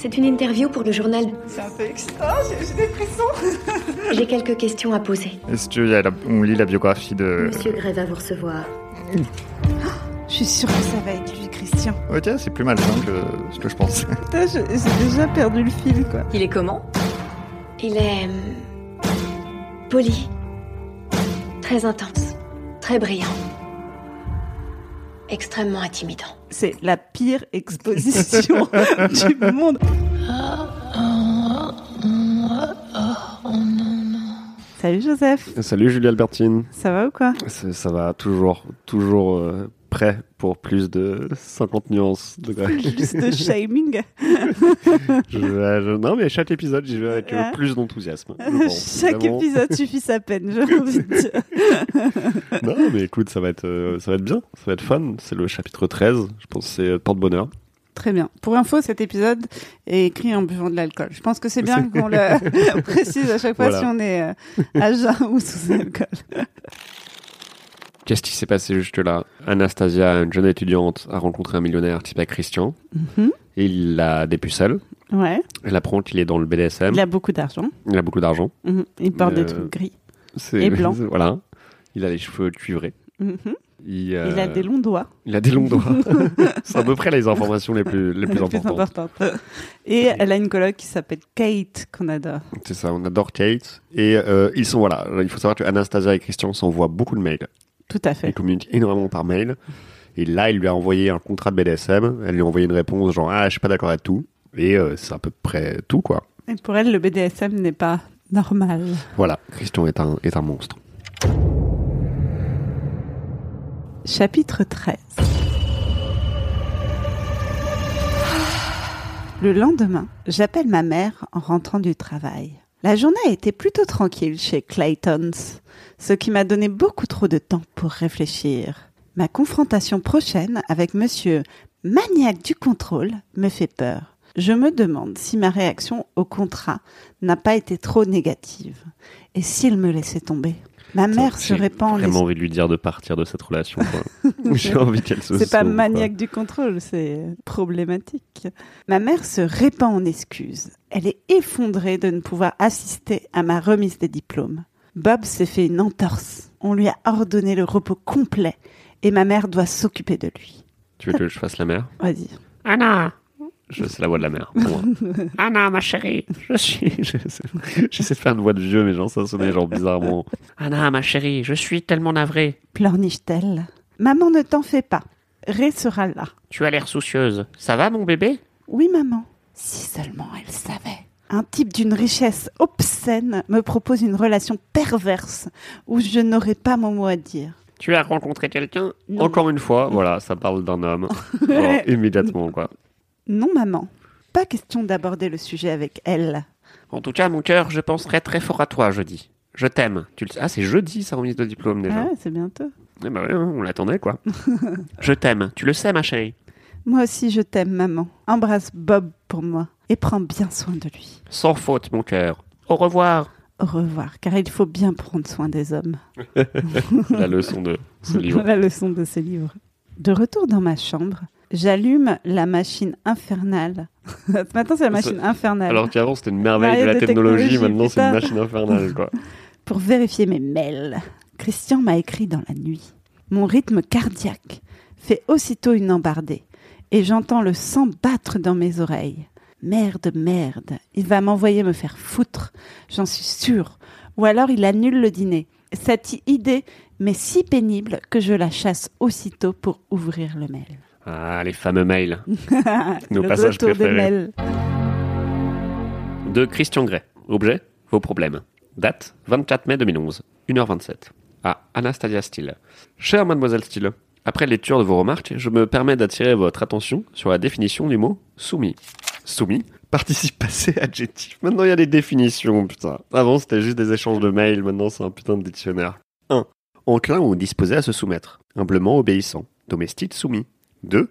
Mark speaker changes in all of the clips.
Speaker 1: C'est une interview pour le journal.
Speaker 2: C'est un peu excitant, j'ai j'ai des frissons.
Speaker 1: J'ai quelques questions à poser.
Speaker 3: Est-ce qu'on lit la biographie de...
Speaker 1: Monsieur Gray va vous recevoir.
Speaker 2: Je suis sûre que ça va être lui, Christian.
Speaker 3: Ok, c'est plus malsain que ce que je.
Speaker 2: Putain, je- j'ai déjà perdu le fil, quoi.
Speaker 4: Il est comment?
Speaker 1: Il est. hum, poli. Très intense. Très brillant. Extrêmement intimidant.
Speaker 2: C'est la pire exposition du monde. Salut Joseph,
Speaker 5: Salut Julie Albertine.
Speaker 2: ça va ou quoi?
Speaker 5: Ça, ça va toujours, toujours euh, prêt pour plus de 50 nuances de grec.
Speaker 2: Juste de shaming.
Speaker 5: Je vais- je- non, mais chaque épisode, j'y vais avec euh, plus d'enthousiasme.
Speaker 2: Chaque
Speaker 5: Vraiment.
Speaker 2: épisode suffit sa peine, j'ai envie de dire.
Speaker 5: Non, mais écoute, ça va être, euh, ça va être bien, ça va être fun. C'est le chapitre 13. Je pense que c'est euh, porte-bonheur.
Speaker 2: Très bien. Pour info, cet épisode est écrit en buvant de l'alcool. Je pense que c'est bien qu'on le précise à chaque fois
Speaker 5: Voilà.
Speaker 2: si on est à jeun ou sous alcool.
Speaker 5: Qu'est-ce qui s'est passé juste là Anastasia, une jeune étudiante, a rencontré un millionnaire s'appelle Christian.
Speaker 2: Mhm.
Speaker 5: Et il la dépucelle.
Speaker 2: Ouais.
Speaker 5: Elle apprend qu'il est dans le BDSM.
Speaker 2: Il a beaucoup d'argent.
Speaker 5: Il a beaucoup d'argent.
Speaker 2: Mhm. Il porte
Speaker 5: Euh,
Speaker 2: des trucs gris.
Speaker 5: C'est-
Speaker 2: Et blanc.
Speaker 5: Voilà. Il a les cheveux cuivrés.
Speaker 2: Mhm.
Speaker 5: Il,
Speaker 2: Il a
Speaker 5: euh,
Speaker 2: des longs doigts.
Speaker 5: Il a des longs doigts. c'est à peu près les informations les plus, les plus
Speaker 2: Les plus
Speaker 5: importantes.
Speaker 2: importantes. Et elle a une coloc qui s'appelle Kate, qu'on adore.
Speaker 5: C'est ça, on adore Kate. Et euh, ils sont, voilà, il faut savoir que Anastasia et Christian s'envoient beaucoup de mails.
Speaker 2: Tout à
Speaker 5: Ils
Speaker 2: fait.
Speaker 5: communiquent énormément par mail. Et là, il lui a envoyé un contrat de BDSM. Elle lui a envoyé une réponse genre, ah, je suis pas d'accord avec tout. Et euh, c'est à peu près tout, quoi.
Speaker 2: Et pour elle, le BDSM n'est pas normal.
Speaker 5: Voilà, Christian est un, est un monstre.
Speaker 2: Chapitre 13 Le lendemain, j'appelle ma mère en rentrant du travail. La journée a été plutôt tranquille chez Claytons, ce qui m'a donné beaucoup trop de temps pour réfléchir. Ma confrontation prochaine avec monsieur maniaque du contrôle me fait peur. Je me demande si ma réaction au contrat n'a pas été trop négative. Et s'il me laissait tomber? Ma mère se
Speaker 5: J'ai
Speaker 2: répand les
Speaker 5: vraiment envie de lui dire de partir de cette relation. J'ai envie qu'elle se
Speaker 2: C'est pas
Speaker 5: quoi.
Speaker 2: maniaque du contrôle, c'est problématique. Ma mère se répand en excuses. Elle est effondrée de ne pouvoir assister à ma remise des diplômes. Bob s'est fait une entorse. On lui a ordonné le repos complet et ma mère doit s'occuper de lui.
Speaker 5: Tu veux que je fasse la mère
Speaker 2: Vas-y.
Speaker 6: Anna,
Speaker 5: Je C'est la voix de la mère. pour moi.
Speaker 6: Anna, ma chérie, je suis.
Speaker 5: J'essaie de faire une voix de vieux, mais genre ça sonnait genre bizarrement.
Speaker 6: Anna, ma chérie, je suis tellement navré.
Speaker 2: Pleurniche-t-elle? Maman, ne t'en fais pas. Ré sera là.
Speaker 6: Tu as l'air soucieuse. Ça va, mon bébé?
Speaker 2: Oui, maman. Si seulement elle savait. Un type d'une richesse obscène me propose une relation perverse où je n'aurai pas mon mot à dire.
Speaker 6: Tu as rencontré quelqu'un.
Speaker 5: Encore une fois, voilà, ça parle d'un homme. Genre, immédiatement, quoi.
Speaker 2: Non, maman. Pas question d'aborder le sujet avec elle.
Speaker 6: En tout cas, mon cœur, je penserai très fort à toi jeudi. Je t'aime. Tu le.
Speaker 5: Ah, c'est jeudi, sa remise de diplôme déjà.
Speaker 2: Ah, c'est bientôt.
Speaker 5: Eh ben ouais, on l'attendait, quoi.
Speaker 6: Je t'aime. Tu le sais, ma chérie.
Speaker 2: Moi aussi, je t'aime, maman. Embrasse Bob pour moi et prends bien soin de lui.
Speaker 6: Sans faute, mon cœur. Au revoir.
Speaker 2: Au revoir, car il faut bien prendre soin des hommes.
Speaker 5: la leçon de ce livre.
Speaker 2: La leçon de ces livres. De retour dans ma chambre, j'allume la machine infernale. Maintenant, c'est la machine infernale.
Speaker 5: Alors qu'avant, c'était une merveille de la
Speaker 2: de
Speaker 5: technologie,
Speaker 2: technologie,
Speaker 5: maintenant, c'est une machine infernale, quoi.
Speaker 2: pour vérifier mes mails. Christian m'a écrit dans la nuit. Mon rythme cardiaque fait aussitôt une embardée et j'entends le sang battre dans mes oreilles. Merde, merde, il va m'envoyer me faire foutre, j'en suis sûre. Ou alors il annule le dîner. Cette idée m'est si pénible que je la chasse aussitôt pour ouvrir le mail.
Speaker 5: Ah, les fameux mails. Nos
Speaker 2: le
Speaker 5: passages préférés.
Speaker 2: mails.
Speaker 5: De Christian Gray. Objet, vos problèmes. Date, 24 mai 2011, 1h27. À Anastasia Steele. Chère mademoiselle Steele, après lecture de vos remarques, je me permets d'attirer votre attention sur la définition du mot soumis. Soumis, participe passé adjectif. Maintenant, il y a des définitions, putain. Avant, c'était juste des échanges de mails, maintenant, c'est un putain de dictionnaire. 1. Enclin ou disposé à se soumettre. Humblement obéissant. Domestique soumis. 2.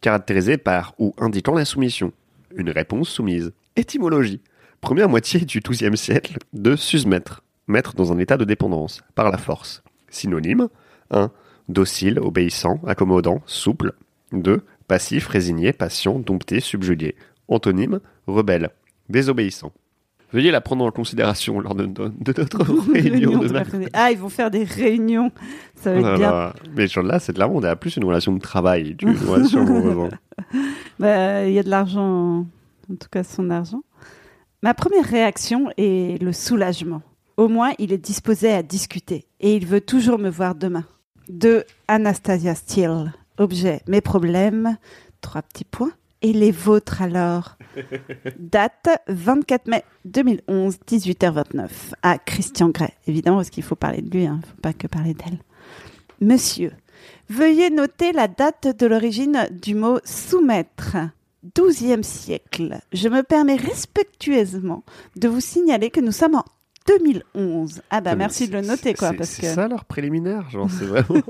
Speaker 5: Caractérisé par ou indiquant la soumission. Une réponse soumise. Étymologie. Première moitié du XIIe siècle, de susmettre. Mettre dans un état de dépendance, par la force. Synonyme 1. Docile, obéissant, accommodant, souple. 2. Passif, résigné, patient, dompté, subjugué. Antonyme rebelle, désobéissant. Veuillez la prendre en considération lors de, de- de notre réunion de
Speaker 2: de
Speaker 5: mercredi.
Speaker 2: Ah, ils vont faire des réunions. Ça va être bien.
Speaker 5: là. Mais genre là, c'est clairement, on a plus une relation de travail relation amoureuse.
Speaker 2: Bah, Il y a de l'argent, en tout cas son argent. Ma première réaction est le soulagement. Au moins, il est disposé à discuter et il veut toujours me voir demain. De Anastasia Steele. Objet, mes problèmes. Trois petits points. Et les vôtres alors Date 24 mai 2011, 18h29, à Christian Grey. Évidemment, parce qu'il faut parler de lui, il ne faut pas que parler d'elle. Monsieur, veuillez noter la date de l'origine du mot soumettre. 12e siècle. Je me permets respectueusement de vous signaler que nous sommes en 2011. Ah bah merci de le noter quoi,
Speaker 5: C'est
Speaker 2: que
Speaker 5: ça leur préliminaire, genre, c'est vraiment.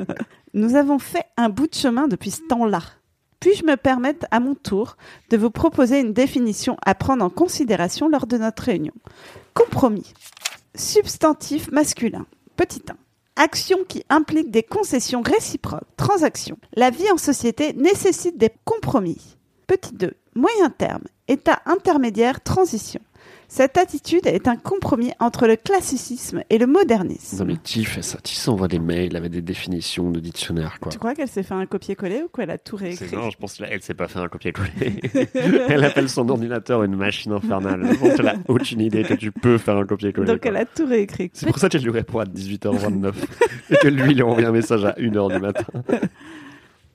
Speaker 2: nous avons fait un bout de chemin depuis ce temps-là. Puis-je me permettre à mon tour de vous proposer une définition à prendre en considération lors de notre réunion? Compromis. Substantif masculin. Petit 1. Action qui implique des concessions réciproques. Transaction. La vie en société nécessite des compromis. Petit 2. Moyen terme. État intermédiaire. Transition. Cette attitude est un compromis entre le classicisme et le modernisme.
Speaker 5: Non mais qui fait ça Qui s'envoie des mails avec des définitions de dictionnaire, quoi
Speaker 2: Tu crois qu'elle s'est fait un copier-coller ou qu'elle a tout
Speaker 5: C'est-
Speaker 2: réécrit
Speaker 5: Non, je pense qu'elle s'est pas fait un copier-coller. elle appelle son ordinateur une machine infernale. Je pense qu'elle a aucune idée que tu peux faire un copier-coller.
Speaker 2: Donc
Speaker 5: quoi.
Speaker 2: elle a tout réécrit.
Speaker 5: C'est pour ça qu'elle lui répond à 18h29 et que lui, il lui envoie un message à 1h du matin.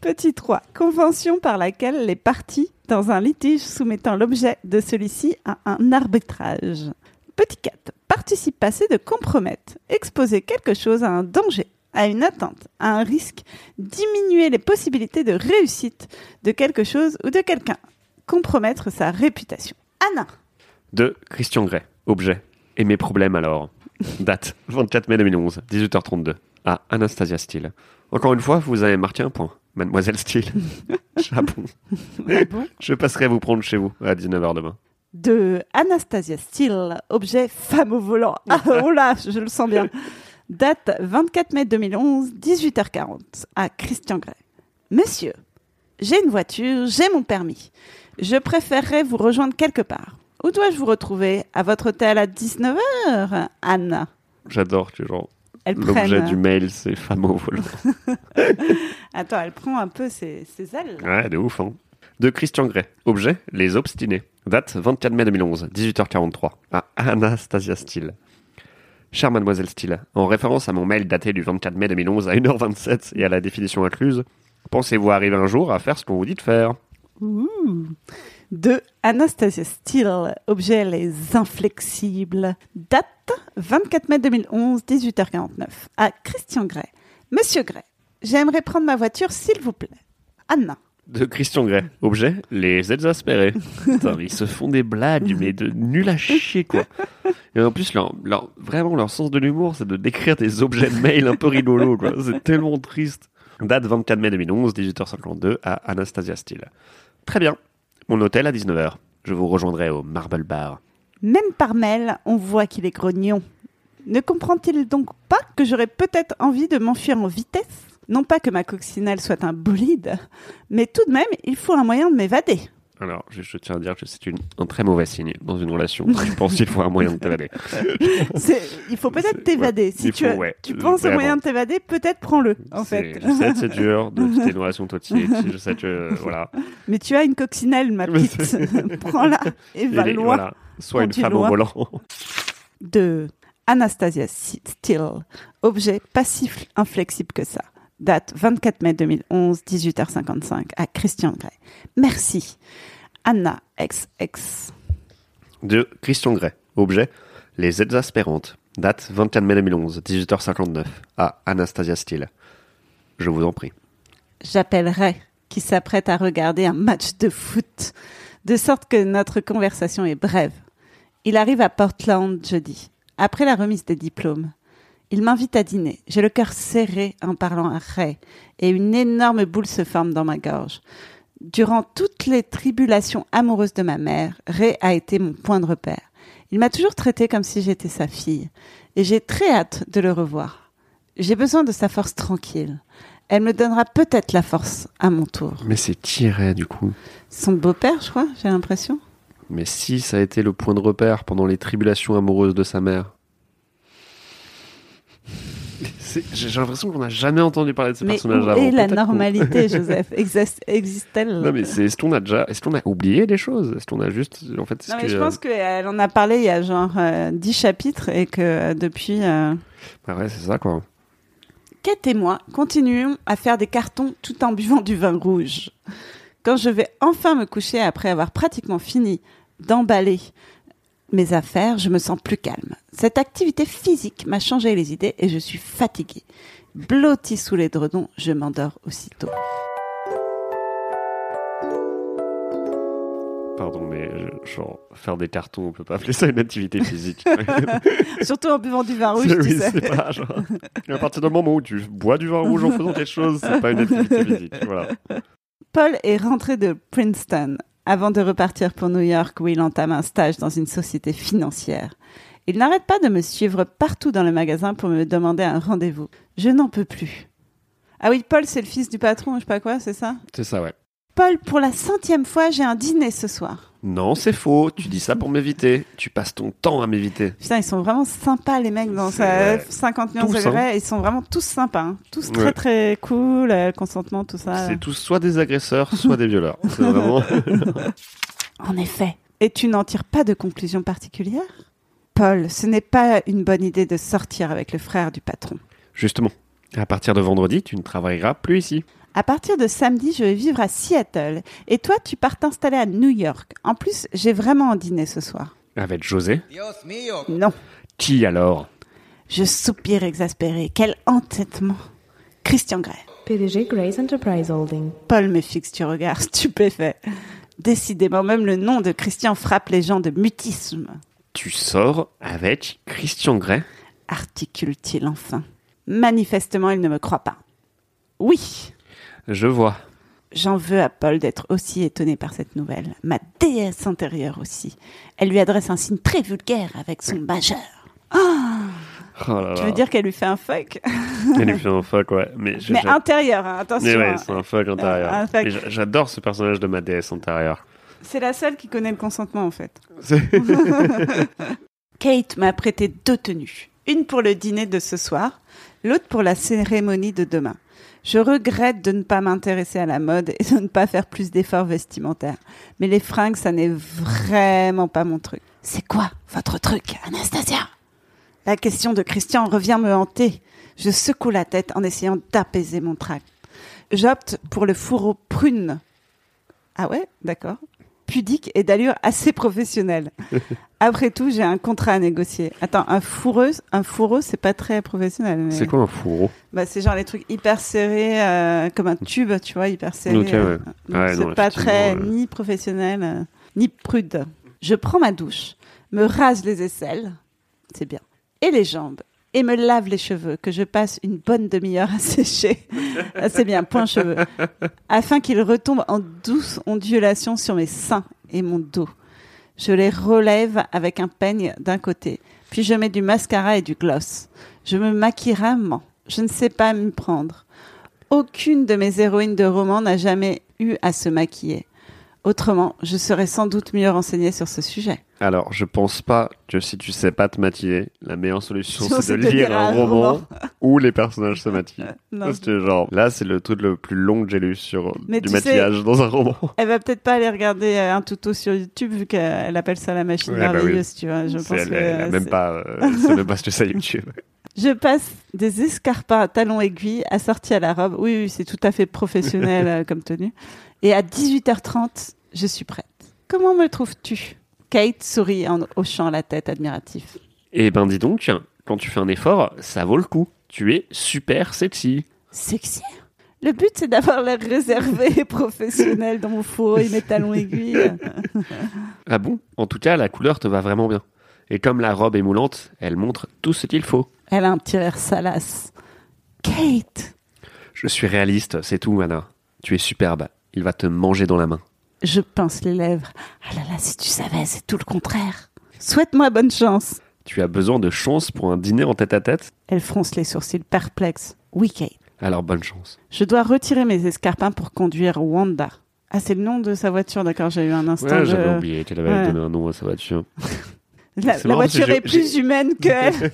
Speaker 2: Petit 3. Convention par laquelle les parties, dans un litige soumettant l'objet de celui-ci à un arbitrage. Petit 4. Participe passé de compromettre. Exposer quelque chose à un danger, à une atteinte, à un risque. Diminuer les possibilités de réussite de quelque chose ou de quelqu'un. Compromettre sa réputation. Anna.
Speaker 5: De Christian Grey. Objet. Et mes problèmes alors. Date 24 mai 2011, 18h32. À Anastasia Steele. Encore une fois, vous avez marqué un point. Mademoiselle Steele.
Speaker 2: Bon
Speaker 5: Je passerai vous prendre chez vous à 19h demain.
Speaker 2: de Anastasia Steele, objet femme au volant. Ah, oh là, je le sens bien. Date 24 mai 2011, 18h40, à Christian Grey. Monsieur, j'ai une voiture, j'ai mon permis. Je préférerais vous rejoindre quelque part. Où dois-je vous retrouver? À votre hôtel à 19h, Anna.
Speaker 5: J'adore que genre l'objet du mail c'est femme au volant.
Speaker 2: Attends, elle prend un peu ses, ses ailes. là.
Speaker 5: Ouais, de ouf, hein. De Christian Grey. Objet, les obstinés. Date 24 mai 2011, 18h43. À Anastasia Steele. Chère mademoiselle Steele, en référence à mon mail daté du 24 mai 2011 à 1h27 et à la définition incluse, pensez-vous arriver un jour à faire ce qu'on vous dit de faire?
Speaker 2: Ouh. De Anastasia Steele, objet Les Inflexibles. Date 24 mai 2011, 18h49. À Christian Grey. Monsieur Grey, j'aimerais prendre ma voiture, s'il vous plaît. Anna.
Speaker 5: De Christian Grey. Objet, les exaspérés. Putain, mais ils se font des blagues, mais de nul à chier, quoi. Et en plus, leur, leur- vraiment, leur sens de l'humour, c'est de décrire des objets de mail un peu rigolos, quoi. C'est tellement triste. Date 24 mai 2011, 18h52, à Anastasia Steele. Très bien. Mon hôtel à 19h. Je vous rejoindrai au Marble Bar.
Speaker 2: Même par mail, on voit qu'il est grognon. Ne comprend-il donc pas que j'aurais peut-être envie de m'enfuir en vitesse? Non pas que ma coccinelle soit un bolide, mais tout de même, il faut un moyen de m'évader.
Speaker 5: Alors, je, je tiens à dire que c'est une- un très mauvais signe dans une relation. Je pense qu'il faut un moyen de t'évader.
Speaker 2: Il faut peut-être t'évader.
Speaker 5: ouais,
Speaker 2: si tu,
Speaker 5: faut,
Speaker 2: as-
Speaker 5: ouais,
Speaker 2: tu penses au moyen de t'évader, peut-être prends-le, en fait.
Speaker 5: Je sais que c'est dur de quitter une relation toxique. Je sais que, voilà.
Speaker 2: Mais tu as une coccinelle, ma petite. Prends-la et va loin.
Speaker 5: voilà. Soit une femme au
Speaker 2: loin.
Speaker 5: volant.
Speaker 2: De Anastasia Steele. Objet pas si fl- inflexible que ça. Date 24 mai 2011, 18h55, à Christian Grey. Merci. Anna XX.
Speaker 5: De Christian Grey. Objet, les exaspérantes. Date 24 mai 2011, 18h59, à Anastasia Steele. Je vous en prie.
Speaker 2: J'appellerai qui s'apprête à regarder un match de foot, de sorte que notre conversation est brève. Il arrive à Portland jeudi, après la remise des diplômes. Il m'invite à dîner. J'ai le cœur serré en parlant à Ray, et une énorme boule se forme dans ma gorge. Durant toutes les tribulations amoureuses de ma mère, Ray a été mon point de repère. Il m'a toujours traité comme si j'étais sa fille, et j'ai très hâte de le revoir. J'ai besoin de sa force tranquille. Elle me donnera peut-être la force à mon tour.
Speaker 5: Mais c'est tiré, du coup.
Speaker 2: Son beau-père, je crois, j'ai l'impression.
Speaker 5: Mais si ça a été le point de repère pendant les tribulations amoureuses de sa mère. J'ai l'impression qu'on n'a jamais entendu parler de ce
Speaker 2: Mais
Speaker 5: personnage
Speaker 2: où
Speaker 5: avant.
Speaker 2: est la normalité, Joseph? Existe- Existe-t-elle?
Speaker 5: Non mais c'est est-ce qu'on a déjà est-ce qu'on a oublié des choses? Est-ce qu'on a juste en fait
Speaker 2: Non, mais
Speaker 5: que,
Speaker 2: je pense qu'elle en a parlé il y a genre euh, 10 chapitres et que euh, depuis. euh,
Speaker 5: Ah ouais, c'est ça quoi.
Speaker 2: Kate et moi continuons à faire des cartons tout en buvant du vin rouge. Quand je vais enfin me coucher après avoir pratiquement fini d'emballer mes affaires, je me sens plus calme. Cette activité physique m'a changé les idées et je suis fatiguée. Blottie sous les dredons, je m'endors aussitôt.
Speaker 5: Pardon mais je- genre faire des cartons, on peut pas appeler ça une activité physique.
Speaker 2: Surtout en buvant du vin rouge, tu
Speaker 5: oui,
Speaker 2: sais.
Speaker 5: c'est pas genre à partir du moment où tu bois du vin rouge en faisant quelque chose, c'est pas une activité physique. Voilà.
Speaker 2: Paul est rentré de Princeton avant de repartir pour New York où il entame un stage dans une société financière. Il n'arrête pas de me suivre partout dans le magasin pour me demander un rendez-vous. Je n'en peux plus. Ah oui, Paul, c'est le fils du patron, je sais pas quoi, c'est ça?
Speaker 5: C'est ça ouais.
Speaker 2: Paul, pour la centième fois, j'ai un dîner ce soir.
Speaker 5: Non, c'est faux. Tu dis ça pour m'éviter. Tu passes ton temps à m'éviter.
Speaker 2: Putain, ils sont vraiment sympas, les mecs, dans sa 50 millions de
Speaker 5: tous, hein.
Speaker 2: degrés. Ils sont vraiment tous sympas. hein. Tous très, très cool, euh, consentement, tout ça.
Speaker 5: C'est tous soit des agresseurs, soit des violeurs. C'est vraiment.
Speaker 2: En effet. Et tu n'en tires pas de conclusion particulière? Paul, ce n'est pas une bonne idée de sortir avec le frère du patron.
Speaker 5: Justement, à partir de vendredi, tu ne travailleras plus ici.
Speaker 2: À partir de samedi, je vais vivre à Seattle. Et toi, tu pars t'installer à New York. En plus, j'ai vraiment un dîner ce soir.
Speaker 5: Avec José.
Speaker 2: Non.
Speaker 5: Qui alors?
Speaker 2: Je soupire exaspéré. Quel entêtement. Christian Grey.
Speaker 4: PDG Grace Enterprise Holding.
Speaker 2: Paul me fixe du regard stupéfait. Décidément, même le nom de Christian frappe les gens de mutisme.
Speaker 5: Tu sors avec Christian Grey?
Speaker 2: Articule-t-il enfin? Manifestement, il ne me croit pas. Oui,
Speaker 5: Je vois.
Speaker 2: J'en veux à Paul d'être aussi étonné par cette nouvelle. Ma déesse intérieure aussi. Elle lui adresse un signe très vulgaire avec son majeur.
Speaker 5: Oh là
Speaker 2: Tu veux dire qu'elle lui fait un fuck
Speaker 5: Elle lui fait un fuck, ouais. Mais,
Speaker 2: Mais intérieur, hein, attention.
Speaker 5: Mais ouais,
Speaker 2: hein.
Speaker 5: c'est un fuck intérieur. J'adore ce personnage de ma déesse intérieure.
Speaker 2: C'est la seule qui connaît le consentement en fait. Kate m'a prêté deux tenues. Une pour le dîner de ce soir, l'autre pour la cérémonie de demain. Je regrette de ne pas m'intéresser à la mode et de ne pas faire plus d'efforts vestimentaires. Mais les fringues, ça n'est vraiment pas mon truc. C'est quoi votre truc, Anastasia? La question de Christian revient me hanter. Je secoue la tête en essayant d'apaiser mon trac. J'opte pour le fourreau prune. Ah ouais, d'accord. Pudique et d'allure assez professionnelle. Après tout, j'ai un contrat à négocier. Attends, un fourreau, un fourreau, c'est pas très professionnel. mais-
Speaker 5: C'est quoi un fourreau?
Speaker 2: Bah, c'est genre les trucs hyper serrés, euh, comme un tube, tu vois, hyper serré.
Speaker 5: Ok, ouais.
Speaker 2: euh,
Speaker 5: Ouais,
Speaker 2: c'est pas très ni professionnel, euh, ni prude. Je prends ma douche, me rase les aisselles, c'est bien, et les jambes, et me lave les cheveux, que je passe une bonne demi-heure à sécher. Ah, c'est bien, point cheveux. Afin qu'ils retombent en douce ondulation sur mes seins et mon dos. Je les relève avec un peigne d'un côté, puis je mets du mascara et du gloss. Je me maquille rarement. Je ne sais pas m'y prendre. Aucune de mes héroïnes de roman n'a jamais eu à se maquiller. Autrement, je serais sans doute mieux renseignée sur ce sujet.
Speaker 5: Alors, je pense pas que si tu sais pas te maquiller, la meilleure solution
Speaker 2: C'est
Speaker 5: de lire
Speaker 2: lire
Speaker 5: un
Speaker 2: un
Speaker 5: roman
Speaker 2: roman.
Speaker 5: où les personnages se maquillent.
Speaker 2: Non.
Speaker 5: Parce que genre, là, c'est le truc le plus long que j'ai lu sur
Speaker 2: Mais
Speaker 5: du
Speaker 2: sais-
Speaker 5: maquillage dans un roman.
Speaker 2: Elle va peut-être pas aller regarder euh, un tuto sur YouTube vu qu'elle appelle ça la machine
Speaker 5: Ouais, bah oui.
Speaker 2: merveilleuse, tu vois. Je pense
Speaker 5: elle,
Speaker 2: que
Speaker 5: elle a même pas, euh, même pas ce que c'est YouTube.
Speaker 2: Je passe des escarpins à talons aiguilles assortis à la robe. Oui, oui, c'est tout à fait professionnel euh, comme tenue. Et à 18h30, je suis prête. Comment me trouves-tu? Kate sourit en hochant la tête admiratif.
Speaker 5: Eh ben, dis donc, quand tu fais un effort, ça vaut le coup. Tu es super sexy.
Speaker 2: Sexy? Le but, c'est d'avoir l'air réservé et professionnel dans mon fourreau et mes talons aiguilles.
Speaker 5: Ah bon? En tout cas, la couleur te va vraiment bien. Et comme la robe est moulante, elle montre tout ce qu'il faut.
Speaker 2: Elle a un petit air salace. Kate
Speaker 5: Je suis réaliste, c'est tout, Anna. Tu es superbe. Il va te manger dans la main.
Speaker 2: Je pince les lèvres. Ah là là, si tu savais, c'est tout le contraire. Souhaite-moi bonne chance.
Speaker 5: Tu as besoin de chance pour un dîner en tête à tête
Speaker 2: Elle fronce les sourcils perplexes. Oui, Kate.
Speaker 5: Alors bonne chance.
Speaker 2: Je dois retirer mes escarpins pour conduire Wanda. Ah, c'est le nom de sa voiture, d'accord, j'ai eu un instant
Speaker 5: Ouais,
Speaker 2: de...
Speaker 5: j'avais oublié qu'elle avait
Speaker 2: Ouais.
Speaker 5: donné un nom à sa voiture.
Speaker 2: La, voiture
Speaker 5: que
Speaker 2: est plus humaine qu'elle.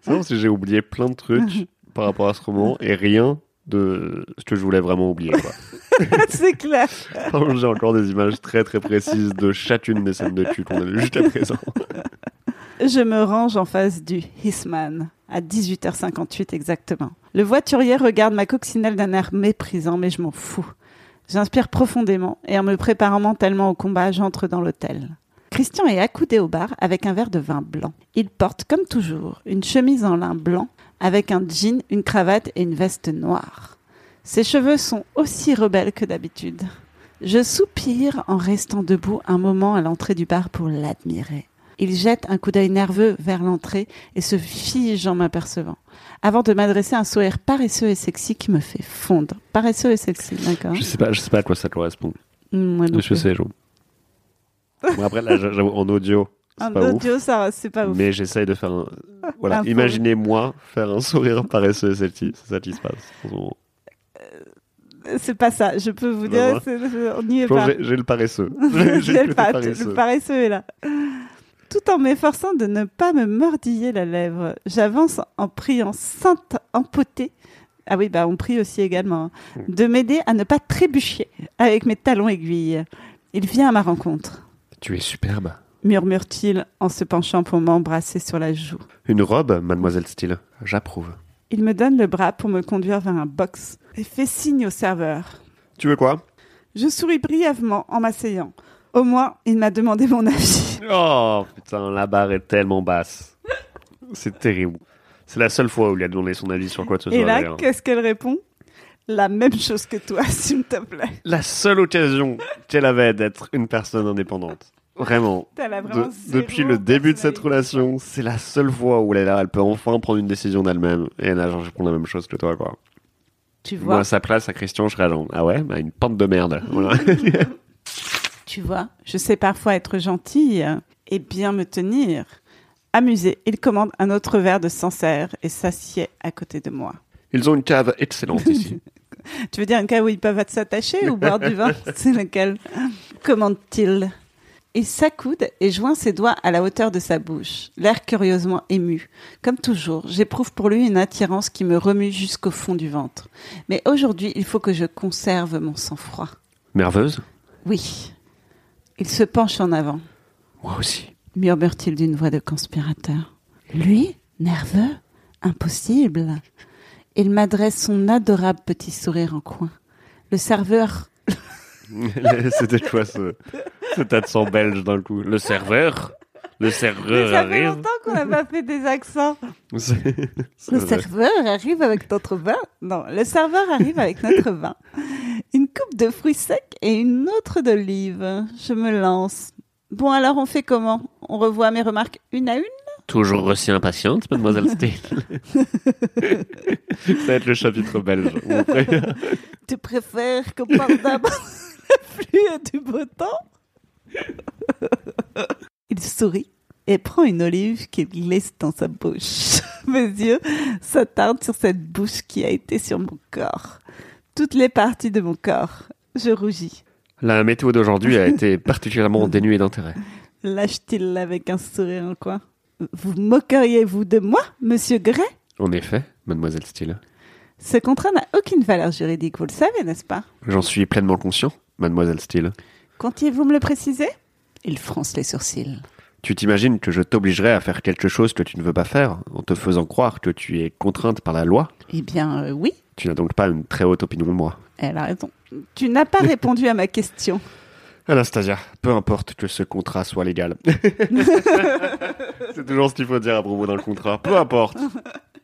Speaker 5: C'est marrant si j'ai oublié plein de trucs par rapport à ce roman et rien de ce que je voulais vraiment oublier.
Speaker 2: C'est clair.
Speaker 5: J'ai encore des images très très précises de chacune des scènes de cul qu'on a vues jusqu'à présent.
Speaker 2: Je me range en face du Hissman, à 18h58 exactement. Le voiturier regarde ma coccinelle d'un air méprisant, mais je m'en fous. J'inspire profondément et en me préparant mentalement au combat, j'entre dans l'hôtel. Christian est accoudé au bar avec un verre de vin blanc. Il porte, comme toujours, une chemise en lin blanc avec un jean, une cravate et une veste noire. Ses cheveux sont aussi rebelles que d'habitude. Je soupire en restant debout un moment à l'entrée du bar pour l'admirer. Il jette un coup d'œil nerveux vers l'entrée et se fige en m'apercevant, avant de m'adresser un sourire paresseux et sexy qui me fait fondre. Paresseux et sexy, d'accord
Speaker 5: Je sais pas, je sais pas à quoi ça correspond.
Speaker 2: Moi non
Speaker 5: Je
Speaker 2: plus.
Speaker 5: sais, Jo. Bon, après, là, j'avoue, en audio, ouf.
Speaker 2: audio, ça, c'est pas ouf.
Speaker 5: Mais j'essaye de faire un. Voilà,
Speaker 2: Un
Speaker 5: imaginez-moi faire un sourire paresseux et. C'est ça qui se passe. moment.
Speaker 2: C'est pas ça, je peux vous dire, on n'y est pas.
Speaker 5: J'ai le paresseux.
Speaker 2: J'ai
Speaker 5: le
Speaker 2: le, pa-
Speaker 5: paresseux.
Speaker 2: le paresseux est là. Tout en m'efforçant de ne pas me mordiller la lèvre, j'avance en priant Sainte Empotée. Ah oui, bah on prie aussi également. hein,
Speaker 5: Hmm.
Speaker 2: De m'aider à ne pas trébucher avec mes talons aiguilles. Il vient à ma rencontre,
Speaker 5: Tu es superbe.
Speaker 2: Murmure-t-il en se penchant pour m'embrasser sur la joue.
Speaker 5: Une robe, mademoiselle Steele. J'approuve.
Speaker 2: Il me donne le bras pour me conduire vers un box et fait signe au serveur.
Speaker 5: Tu veux quoi?
Speaker 2: Je souris brièvement en m'asseyant. Au moins, il m'a demandé mon avis.
Speaker 5: Oh putain, la barre est tellement basse. C'est terrible. C'est la seule fois où il a donné son avis sur quoi que ce soit.
Speaker 2: Et là, qu'est-ce qu'elle répond? La même chose que toi, s'il te plaît.
Speaker 5: La seule occasion qu'elle avait d'être une personne indépendante. Vraiment. De- depuis le début de cette relation, c'est la seule fois où elle est là, elle peut enfin prendre une décision d'elle-même. Et là, genre, je prends la même chose que toi, quoi.
Speaker 2: Tu
Speaker 5: Moi,
Speaker 2: vois,
Speaker 5: à sa place, à Christian, je serais genre, ah ouais, bah, une pente de merde. Voilà.
Speaker 2: tu vois, je sais parfois être gentille et bien me tenir. Amusé, il commande un autre verre de Sancerre et s'assied à côté de moi.
Speaker 5: Ils ont une cave excellente ici.
Speaker 2: Tu veux dire un cas où ils peuvent s'attacher ou boire du vin? C'est lequel Commande-t-il Il s'accoude et joint ses doigts à la hauteur de sa bouche, l'air curieusement ému. Comme toujours, j'éprouve pour lui une attirance qui me remue jusqu'au fond du ventre. Mais aujourd'hui, il faut que je conserve mon sang-froid.
Speaker 5: Nerveuse?
Speaker 2: Oui. Il se penche en avant,
Speaker 5: Moi aussi.
Speaker 2: murmure-t-il d'une voix de conspirateur. Lui Nerveux? Impossible. Il m'adresse son adorable petit sourire en coin. Le serveur
Speaker 5: C'était quoi ce, cet accent belge d'un coup Le serveur Le serveur
Speaker 2: ça fait
Speaker 5: arrive
Speaker 2: longtemps qu'on n'a pas fait des accents. Le
Speaker 5: vrai.
Speaker 2: serveur arrive avec notre vin. Non, le serveur arrive avec notre vin. Une coupe de fruits secs et une autre d'olive. Je me lance. Bon, alors on fait comment? On revoit mes remarques une à une?
Speaker 5: Toujours aussi impatiente, mademoiselle Steele. Ça va être le chapitre belge.
Speaker 2: Tu préfères qu'on parle d'abord la pluie et du beau temps Il sourit et prend une olive qu'il glisse dans sa bouche. Mes yeux s'attardent sur cette bouche qui a été sur mon corps. Toutes les parties de mon corps. Je rougis.
Speaker 5: La météo d'aujourd'hui a été particulièrement dénuée d'intérêt.
Speaker 2: Lâche-t-il avec un sourire en coin? Vous moqueriez-vous de moi, monsieur Gray?
Speaker 5: En effet, mademoiselle Steele.
Speaker 2: Ce contrat n'a aucune valeur juridique, vous le savez, n'est-ce pas?
Speaker 5: J'en suis pleinement conscient, mademoiselle Steele.
Speaker 2: Comptiez-vous me le préciser Il fronce les sourcils.
Speaker 5: Tu t'imagines que je t'obligerais à faire quelque chose que tu ne veux pas faire, en te faisant croire que tu es contrainte par la loi?
Speaker 2: Eh bien, euh, oui,
Speaker 5: Tu n'as donc pas une très haute opinion de moi.
Speaker 2: elle a raison. Tu n'as pas répondu à ma question.
Speaker 5: Anastasia, peu importe que ce contrat soit légal. C'est toujours ce qu'il faut dire à propos d'un contrat. Peu importe.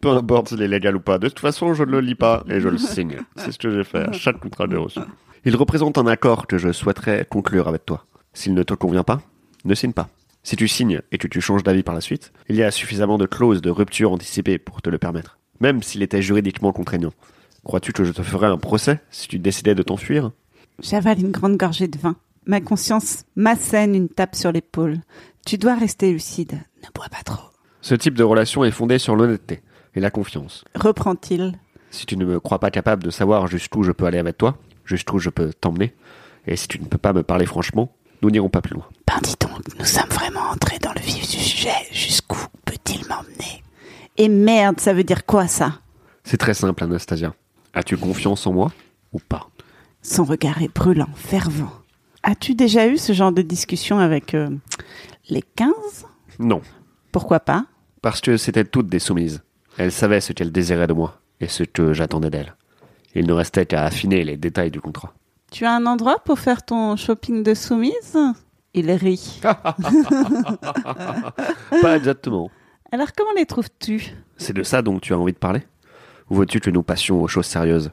Speaker 5: Peu importe s'il est légal ou pas. De toute façon, je ne le lis pas et je le signe. C'est ce que j'ai fait à chaque contrat que j'ai reçu. Il représente un accord que je souhaiterais conclure avec toi. S'il ne te convient pas, ne signe pas. Si tu signes et que tu changes d'avis par la suite, il y a suffisamment de clauses de rupture anticipée pour te le permettre. Même s'il était juridiquement contraignant. Crois-tu que je te ferais un procès si tu décidais de t'enfuir?
Speaker 2: J'avale une grande gorgée de vin. Ma conscience m'assène une tape sur l'épaule. Tu dois rester lucide. Ne bois pas trop.
Speaker 5: Ce type de relation est fondé sur l'honnêteté et la confiance.
Speaker 2: Reprend-il.
Speaker 5: Si tu ne me crois pas capable de savoir jusqu'où je peux aller avec toi, jusqu'où je peux t'emmener, Et si tu ne peux pas me parler franchement, nous n'irons pas plus loin.
Speaker 2: Ben dis donc, nous sommes vraiment entrés dans le vif du sujet. Jusqu'où peut-il m'emmener? Et merde, ça veut dire quoi ça?
Speaker 5: C'est très simple, Anastasia. As-tu confiance en moi ou pas?
Speaker 2: Son regard est brûlant, fervent. As-tu déjà eu ce genre de discussion avec euh, les 15
Speaker 5: Non,
Speaker 2: Pourquoi pas?
Speaker 5: Parce que c'étaient toutes des soumises. Elles savaient ce qu'elles désiraient de moi et ce que j'attendais d'elles. Il ne restait qu'à affiner les détails du contrat.
Speaker 2: Tu as un endroit pour faire ton shopping de soumise? Il rit.
Speaker 5: Pas exactement.
Speaker 2: Alors comment les trouves-tu?
Speaker 5: C'est de ça dont tu as envie de parler? Ou veux-tu que nous passions aux choses sérieuses?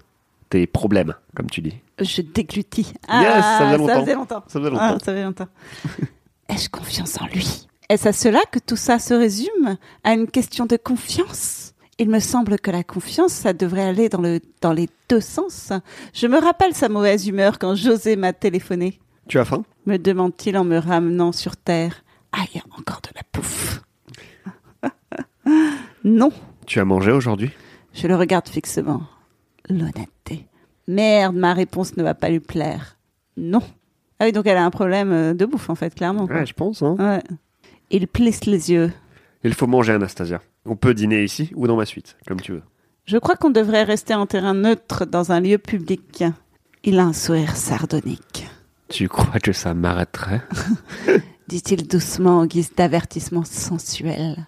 Speaker 5: Tes problèmes, comme tu dis.
Speaker 2: Je déglutis.
Speaker 5: Yes, ça faisait longtemps.
Speaker 2: Ça faisait longtemps.
Speaker 5: Ça faisait
Speaker 2: Ah,
Speaker 5: longtemps.
Speaker 2: ça faisait longtemps. Ai-je confiance en lui? Est-ce à cela que tout ça se résume? À une question de confiance? Il me semble que la confiance, ça devrait aller dans, le, dans les deux sens. Je me rappelle sa mauvaise humeur quand José m'a téléphoné.
Speaker 5: Tu as faim?
Speaker 2: Me demande-t-il en me ramenant sur terre. Aïe, encore de la pouffe. non,
Speaker 5: Tu as mangé aujourd'hui?
Speaker 2: Je le regarde fixement. L'honnêteté. Merde, ma réponse ne va pas lui plaire. Non. Ah oui, donc elle a un problème euh, de bouffe, en fait, clairement. quoi.
Speaker 5: Ouais, je pense. Hein.
Speaker 2: Ouais. Il plisse les yeux.
Speaker 5: Il faut manger, Anastasia. On peut dîner ici ou dans ma suite, comme tu veux.
Speaker 2: Je crois qu'on devrait rester en terrain neutre dans un lieu public. Il a un sourire sardonique.
Speaker 5: Tu crois que ça m'arrêterait?
Speaker 2: Dit-il doucement en guise d'avertissement sensuel.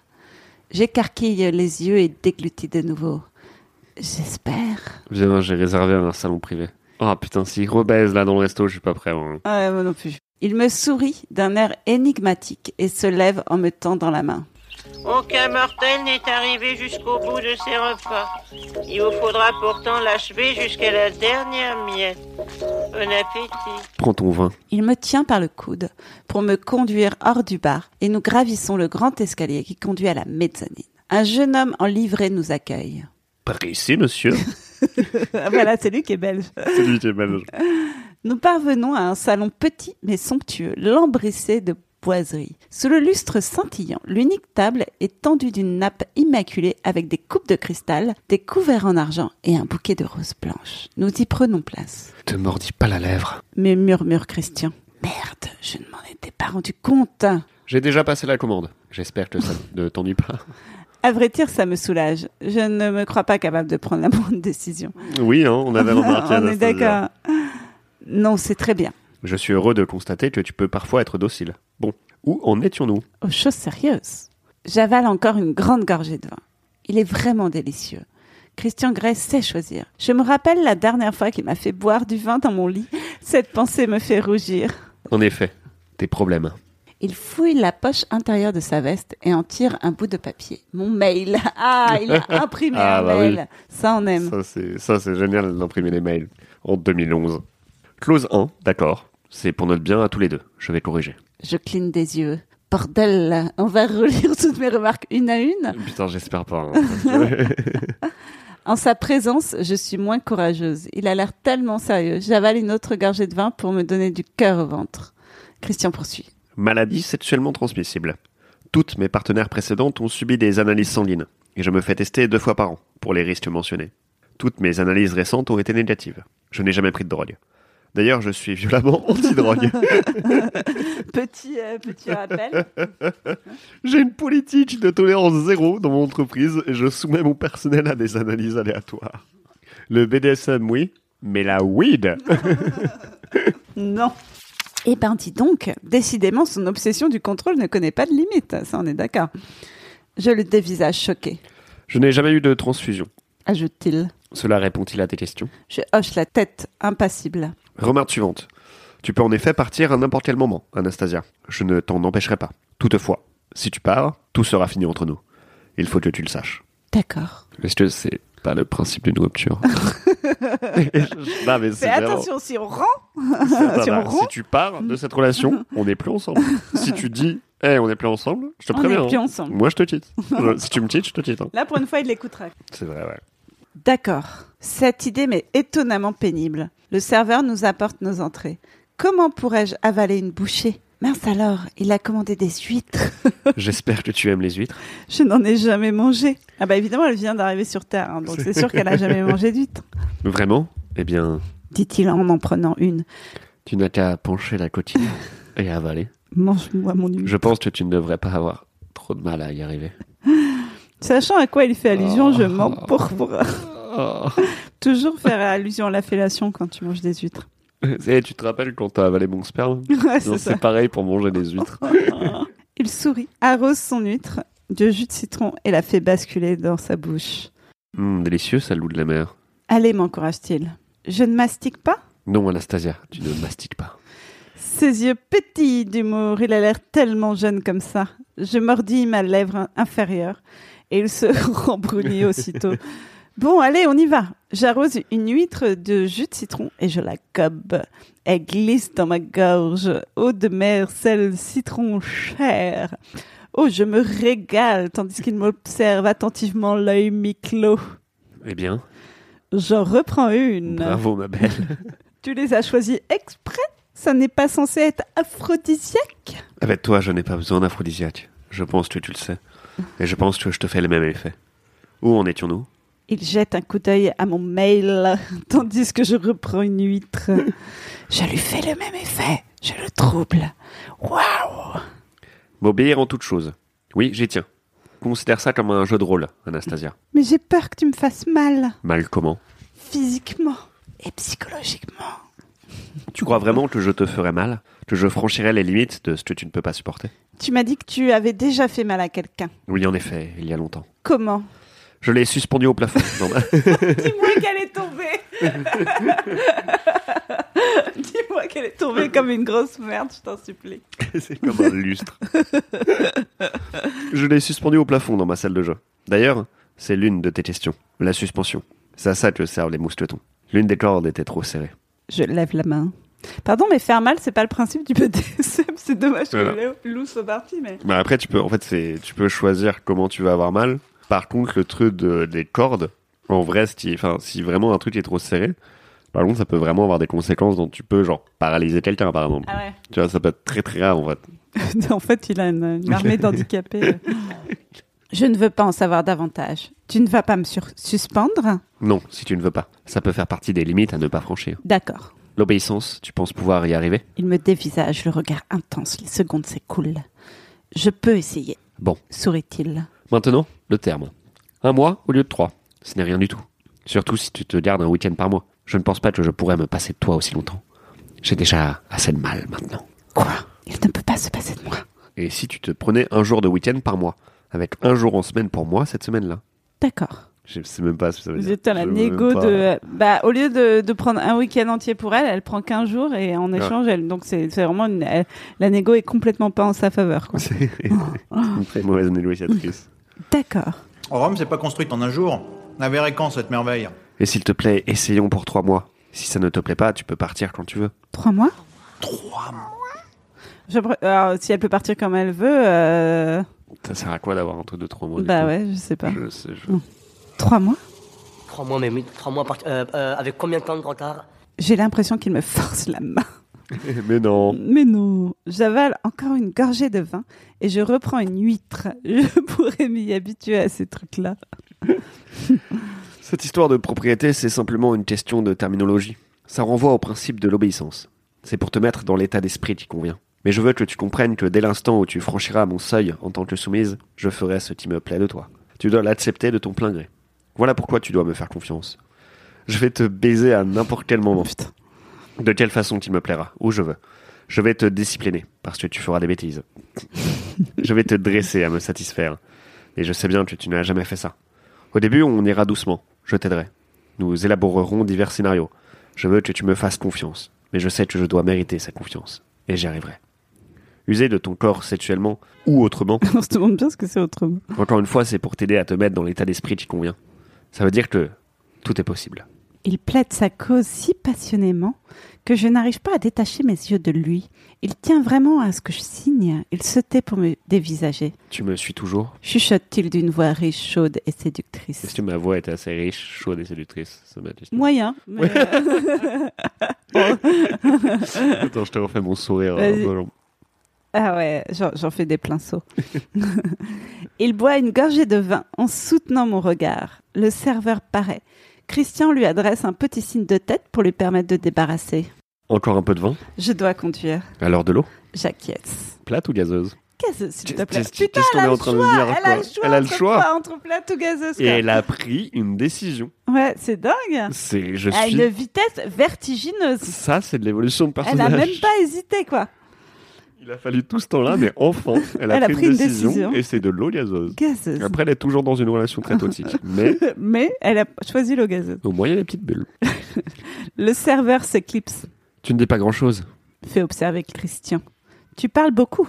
Speaker 2: J'écarquille les yeux et déglutis de nouveau. J'espère.
Speaker 5: Viens, j'ai réservé un salon privé. Oh putain, s'il rebaise là dans le resto, je suis pas prêt. hein.
Speaker 2: Ah, moi non plus. Il me sourit d'un air énigmatique et se lève en me tendant la main.
Speaker 7: Aucun mortel n'est arrivé jusqu'au bout de ses repas. Il vous faudra pourtant l'achever jusqu'à la dernière miette. Bon appétit.
Speaker 5: Prends ton vin.
Speaker 2: Il me tient par le coude pour me conduire hors du bar et nous gravissons le grand escalier qui conduit à la mezzanine. Un jeune homme en livrée nous accueille.
Speaker 5: Par ici, monsieur.
Speaker 2: Voilà, c'est lui qui est belge.
Speaker 5: C'est lui qui est belge.
Speaker 2: Nous parvenons à un salon petit mais somptueux, lambrissé de boiseries. Sous le lustre scintillant, l'unique table est tendue d'une nappe immaculée avec des coupes de cristal, des couverts en argent et un bouquet de roses blanches. Nous y prenons place.
Speaker 5: Te mordis pas la lèvre.
Speaker 2: Mais murmure Christian. Merde, je ne m'en étais pas rendu compte.
Speaker 5: J'ai déjà passé la commande. J'espère que ça ne t'ennuie pas.
Speaker 2: À vrai dire, ça me soulage. Je ne me crois pas capable de prendre la bonne décision.
Speaker 5: Oui, hein, on avait remarqué.
Speaker 2: On est
Speaker 5: Anastasia.
Speaker 2: d'accord. Non, c'est très bien.
Speaker 5: Je suis heureux de constater que tu peux parfois être docile. Bon, où en étions-nous?
Speaker 2: Aux choses sérieuses. J'avale encore une grande gorgée de vin. Il est vraiment délicieux. Christian Grey sait choisir. Je me rappelle la dernière fois qu'il m'a fait boire du vin dans mon lit. Cette pensée me fait rougir.
Speaker 5: En effet, tes problèmes.
Speaker 2: Il fouille la poche intérieure de sa veste et en tire un bout de papier. Mon mail. Ah, il a imprimé
Speaker 5: Ah,
Speaker 2: un
Speaker 5: bah oui.
Speaker 2: mail. Ça, on aime.
Speaker 5: Ça, c'est, ça, c'est génial d'imprimer les mails. En 2011. Clause 1, d'accord. C'est pour notre bien à tous les deux. Je vais corriger.
Speaker 2: Je cligne des yeux. Bordel, on va relire toutes mes remarques une à une.
Speaker 5: Putain, j'espère pas. hein.
Speaker 2: En sa présence, je suis moins courageuse. Il a l'air tellement sérieux. J'avale une autre gorgée de vin pour me donner du cœur au ventre. Christian poursuit.
Speaker 5: Maladie sexuellement transmissible. Toutes mes partenaires précédentes ont subi des analyses sanguines. Et je me fais tester deux fois par an, pour les risques mentionnés. Toutes mes analyses récentes ont été négatives. Je n'ai jamais pris de drogue. D'ailleurs, je suis violemment anti-drogue.
Speaker 2: Petit, euh, petit rappel.
Speaker 5: J'ai une politique de tolérance zéro dans mon entreprise et je soumets mon personnel à des analyses aléatoires. Le BDSM, oui, mais la weed
Speaker 2: Non. Eh ben, dis donc, décidément, son obsession du contrôle ne connaît pas de limite. Ça, on est d'accord. Je le dévisage choqué.
Speaker 5: Je n'ai jamais eu de transfusion.
Speaker 2: Ajoute-t-il.
Speaker 5: Cela répond-il à tes questions?
Speaker 2: Je hoche la tête, impassible.
Speaker 5: Remarque suivante. Tu peux en effet partir à n'importe quel moment, Anastasia. Je ne t'en empêcherai pas. Toutefois, si tu pars, tout sera fini entre nous. Il faut que tu le saches.
Speaker 2: D'accord.
Speaker 5: Est-ce que c'est pas le principe d'une rupture Non, mais c'est
Speaker 2: Fais
Speaker 5: vraiment-
Speaker 2: attention, si on rend, si on
Speaker 5: tu pars de cette relation, on n'est plus ensemble. si tu dis, hé, on n'est plus ensemble, je te
Speaker 2: on
Speaker 5: préviens.
Speaker 2: n'est plus ensemble.
Speaker 5: Moi, je te quitte. Si tu me quittes, je te quitte. hein.
Speaker 2: Là, pour une fois, il l'écoutera.
Speaker 5: C'est vrai, ouais.
Speaker 2: D'accord. Cette idée m'est étonnamment pénible. Le serveur nous apporte nos entrées. Comment pourrais-je avaler une bouchée? Mince alors, il a commandé des huîtres.
Speaker 5: J'espère que tu aimes les huîtres.
Speaker 2: Je n'en ai jamais mangé. Ah bah évidemment, elle vient d'arriver sur Terre, hein, donc c'est sûr qu'elle a jamais mangé d'huîtres.
Speaker 5: Vraiment? Eh bien,
Speaker 2: Dit-il en en prenant une.
Speaker 5: Tu n'as qu'à pencher la coquille et avaler.
Speaker 2: Mange-moi mon huître.
Speaker 5: Je pense que tu ne devrais pas avoir trop de mal à y arriver.
Speaker 2: Sachant à quoi il fait allusion, je
Speaker 5: Oh.
Speaker 2: Toujours faire allusion à la fellation quand tu manges des huîtres.
Speaker 5: Et tu te rappelles quand t'as avalé mon sperme
Speaker 2: Ouais,
Speaker 5: c'est pareil pour manger des huîtres.
Speaker 2: Il sourit, arrose son huître de jus de citron et la fait basculer dans sa bouche.
Speaker 5: Hum, délicieux, ça loup de la mer.
Speaker 2: Allez, m'encourage-t-il. Je ne mastique pas?
Speaker 5: Non, Anastasia, tu ne mastiques pas.
Speaker 2: Ses yeux pétillent d'humour. Il a l'air tellement jeune comme ça. Je mordis ma lèvre inférieure et il se rembrunit aussitôt. Bon, allez, on y va. J'arrose une huître de jus de citron et je la gobe. Elle glisse dans ma gorge. Eau de mer, sel, citron, chair. Oh, je me régale tandis qu'il m'observe attentivement l'œil mi-clos.
Speaker 5: Eh bien,
Speaker 2: J'en reprends une.
Speaker 5: bravo ma belle.
Speaker 2: Tu les as choisis exprès? Ça n'est pas censé être aphrodisiaque?
Speaker 5: Avec toi, je n'ai pas besoin d'aphrodisiaque. Je pense que tu le sais. Et je pense que je te fais le même effet. Où en étions-nous?
Speaker 2: Il jette un coup d'œil à mon mail, tandis que je reprends une huître. Je lui fais le même effet. Je le trouble. Waouh
Speaker 5: M'obéir en toute chose. Oui, j'y tiens. Considère ça comme un jeu de rôle, Anastasia.
Speaker 2: Mais j'ai peur que tu me fasses mal,
Speaker 5: Mal comment?
Speaker 2: Physiquement et psychologiquement.
Speaker 5: Tu crois vraiment que je te ferai mal? Que je franchirai les limites de ce que tu ne peux pas supporter?
Speaker 2: Tu m'as dit que tu avais déjà fait mal à quelqu'un.
Speaker 5: Oui, en effet, il y a longtemps.
Speaker 2: Comment?
Speaker 5: Je l'ai suspendu au plafond. dans ma-
Speaker 2: Dis-moi qu'elle est tombée Dis-moi qu'elle est tombée comme une grosse merde, je t'en supplie.
Speaker 5: C'est comme un lustre. je l'ai suspendu au plafond dans ma salle de jeu. D'ailleurs, c'est l'une de tes questions. La suspension. C'est à ça que servent les mousquetons. L'une des cordes était trop serrée.
Speaker 2: Je lève la main. Pardon, mais faire mal, c'est pas le principe du BDSM. C'est dommage que
Speaker 5: Voilà.
Speaker 2: le loup soit parti, mais.
Speaker 5: Bah après, tu peux, en fait, c'est, tu peux choisir comment tu vas avoir mal. Par contre, le truc de- des cordes, en vrai, si, enfin, si vraiment un truc est trop serré, par contre, ça peut vraiment avoir des conséquences dont tu peux, genre, paralyser quelqu'un, par exemple.
Speaker 2: Ah ouais.
Speaker 5: Tu vois, ça peut être très très grave, en fait.
Speaker 2: en fait, il a une, une armée d'handicapés. Je ne veux pas en savoir davantage. Tu ne vas pas me sur- suspendre?
Speaker 5: Non, si tu ne veux pas. Ça peut faire partie des limites à ne pas franchir.
Speaker 2: D'accord.
Speaker 5: L'obéissance, tu penses pouvoir y arriver?
Speaker 2: Il me dévisage, le regard intense. Les secondes s'écoulent. Je peux essayer.
Speaker 5: Bon.
Speaker 2: Sourit-il.
Speaker 5: Maintenant, le terme. Un mois au lieu de trois. Ce n'est rien du tout. Surtout si tu te gardes un week-end par mois. Je ne pense pas que je pourrais me passer de toi aussi longtemps. J'ai déjà assez de mal maintenant.
Speaker 2: Quoi? Il ne peut pas se passer de moi.
Speaker 5: Et si tu te prenais un jour de week-end par mois Avec un jour en semaine pour moi cette semaine-là?
Speaker 2: D'accord.
Speaker 5: Je sais même pas ce que ça veut
Speaker 2: Vous
Speaker 5: dire.
Speaker 2: êtes à la
Speaker 5: Je veux
Speaker 2: négo
Speaker 5: même pas.
Speaker 2: de. Bah, au lieu de, de prendre un week-end entier pour elle, elle prend 15 jours et en échange, elle. Donc, c'est c'est vraiment. Une, elle- la négo est complètement pas en sa faveur, quoi.
Speaker 5: C'est une très mauvaise négociatrice.
Speaker 2: D'accord.
Speaker 8: Rome, c'est pas construite en un jour. La verrez quand cette merveille?
Speaker 5: Et s'il te plaît, essayons pour trois mois. Si ça ne te plaît pas, tu peux partir quand tu veux.
Speaker 2: Trois mois? Trois mois? Alors, si elle peut partir comme elle veut, euh,
Speaker 5: Ça sert à quoi d'avoir un truc de trois mois du
Speaker 2: bah
Speaker 5: coup?
Speaker 2: ouais, je sais pas.
Speaker 5: Je sais, je-
Speaker 2: Trois mois?
Speaker 9: Trois mois, mais oui, trois mois, par- euh, euh, avec combien de temps de retard?
Speaker 2: J'ai l'impression qu'il me force la main.
Speaker 5: Mais non.
Speaker 2: Mais non, j'avale encore une gorgée de vin et je reprends une huître. Je pourrais m'y habituer à ces trucs-là.
Speaker 5: Cette histoire de propriété, c'est simplement une question de terminologie. Ça renvoie au principe de l'obéissance. C'est pour te mettre dans l'état d'esprit qui convient. Mais je veux que tu comprennes que dès l'instant où tu franchiras mon seuil en tant que soumise, je ferai ce qui me plaît de toi. Tu dois l'accepter de ton plein gré. Voilà pourquoi tu dois me faire confiance. Je vais te baiser à n'importe quel moment. De quelle façon qu'il me plaira, où je veux. Je vais te discipliner, parce que tu feras des bêtises. je vais te dresser à me satisfaire. Et je sais bien que tu n'as jamais fait ça. Au début, on ira doucement. Je t'aiderai. Nous élaborerons divers scénarios. Je veux que tu me fasses confiance. Mais je sais que je dois mériter cette confiance. Et j'y arriverai. User de ton corps sexuellement ou autrement,
Speaker 2: On se demande bien ce que c'est autrement.
Speaker 5: encore une fois, c'est pour t'aider à te mettre dans l'état d'esprit qui convient. Ça veut dire que tout est possible.
Speaker 2: Il plaide sa cause si passionnément que je n'arrive pas à détacher mes yeux de lui. Il tient vraiment à ce que je signe. Il se tait pour me dévisager.
Speaker 5: Tu me suis toujours?
Speaker 2: Chuchote-t-il d'une voix riche, chaude et
Speaker 5: Est-ce
Speaker 2: séductrice.
Speaker 5: que ma voix était assez riche, chaude et séductrice
Speaker 2: Moyen. mais, euh,
Speaker 5: Attends, je te refais mon sourire.
Speaker 2: Vas-y.
Speaker 5: euh,
Speaker 2: Ah ouais, j'en j'en fais des pinceaux. Il boit une gorgée de vin en soutenant mon regard. Le serveur paraît. Christian lui adresse un petit signe de tête pour lui permettre de débarrasser.
Speaker 5: Encore un peu de vin
Speaker 2: Je dois conduire.
Speaker 5: Alors de l'eau
Speaker 2: J'acquiesce.
Speaker 5: Plate ou gazeuse
Speaker 2: Gazeuse, s'il te plaît. Putain, elle a le choix. Elle a le choix.
Speaker 5: Elle a le
Speaker 2: entre
Speaker 5: choix.
Speaker 2: Entre plate ou gazeuse.
Speaker 5: Et elle a pris une décision.
Speaker 2: Ouais, c'est dingue.
Speaker 5: C'est, je
Speaker 2: À
Speaker 5: suis.
Speaker 2: une vitesse vertigineuse.
Speaker 5: Ça, c'est de l'évolution de
Speaker 2: Elle
Speaker 5: personnage.
Speaker 2: a même pas hésité, quoi.
Speaker 5: Il a fallu tout ce temps-là, mais enfin, elle a,
Speaker 2: Elle a
Speaker 5: pris,
Speaker 2: pris
Speaker 5: une,
Speaker 2: une
Speaker 5: décision,
Speaker 2: décision.
Speaker 5: et c'est de l'eau gazeuse.
Speaker 2: Gazeuse.
Speaker 5: Après, elle est toujours dans une relation très toxique, mais
Speaker 2: Mais elle a choisi l'eau gazeuse.
Speaker 5: au moins, il y a des petites bulles.
Speaker 2: Le serveur s'éclipse.
Speaker 5: Tu ne dis pas grand-chose.
Speaker 2: Fait observer Christian. Tu parles beaucoup.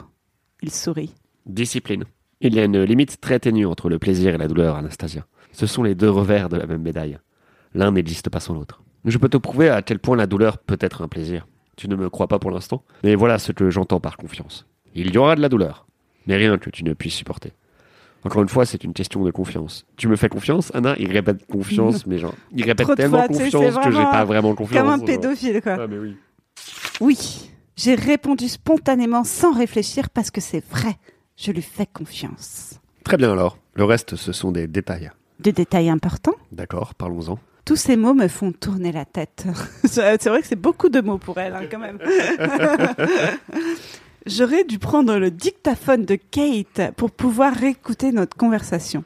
Speaker 2: Il sourit.
Speaker 5: Discipline. Il y a une limite très ténue entre le plaisir et la douleur, Anastasia. Ce sont les deux revers de la même médaille. L'un n'existe pas sans l'autre. Je peux te prouver à quel point la douleur peut être un plaisir. Tu ne me crois pas pour l'instant, mais voilà ce que j'entends par confiance. Il y aura de la douleur, mais rien que tu ne puisses supporter. Encore une fois, c'est une question de confiance. Tu me fais confiance, Anna Il répète confiance, mais genre, il répète
Speaker 2: Trop
Speaker 5: tellement
Speaker 2: fois,
Speaker 5: confiance que j'ai pas vraiment confiance.
Speaker 2: Comme un pédophile, quoi.
Speaker 5: Ah, mais oui.
Speaker 2: Oui. J'ai répondu spontanément sans réfléchir parce que c'est vrai. Je lui fais confiance.
Speaker 5: Très bien alors. Le reste, ce sont des détails.
Speaker 2: Des détails importants.
Speaker 5: D'accord, parlons-en.
Speaker 2: Tous ces mots me font tourner la tête. c'est vrai que c'est beaucoup de mots pour elle, hein, quand même. J'aurais dû prendre le dictaphone de Kate pour pouvoir réécouter notre conversation.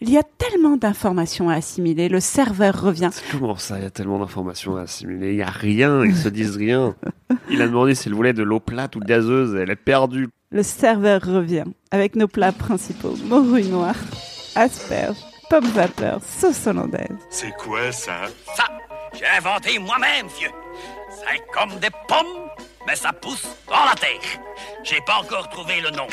Speaker 2: Il y a tellement d'informations à assimiler, le serveur revient.
Speaker 5: Comment ça, il y a tellement d'informations à assimiler? Il y a rien, ils se disent rien. Il a demandé s'il voulait de l'eau plate ou gazeuse, elle est perdue.
Speaker 2: Le serveur revient avec nos plats principaux morue noire, asperges, pommes vapeur, sauce hollandaise.
Speaker 10: C'est quoi ça?
Speaker 11: Ça, j'ai inventé moi-même, vieux. C'est comme des pommes, mais ça pousse dans la terre. J'ai pas encore trouvé le nom.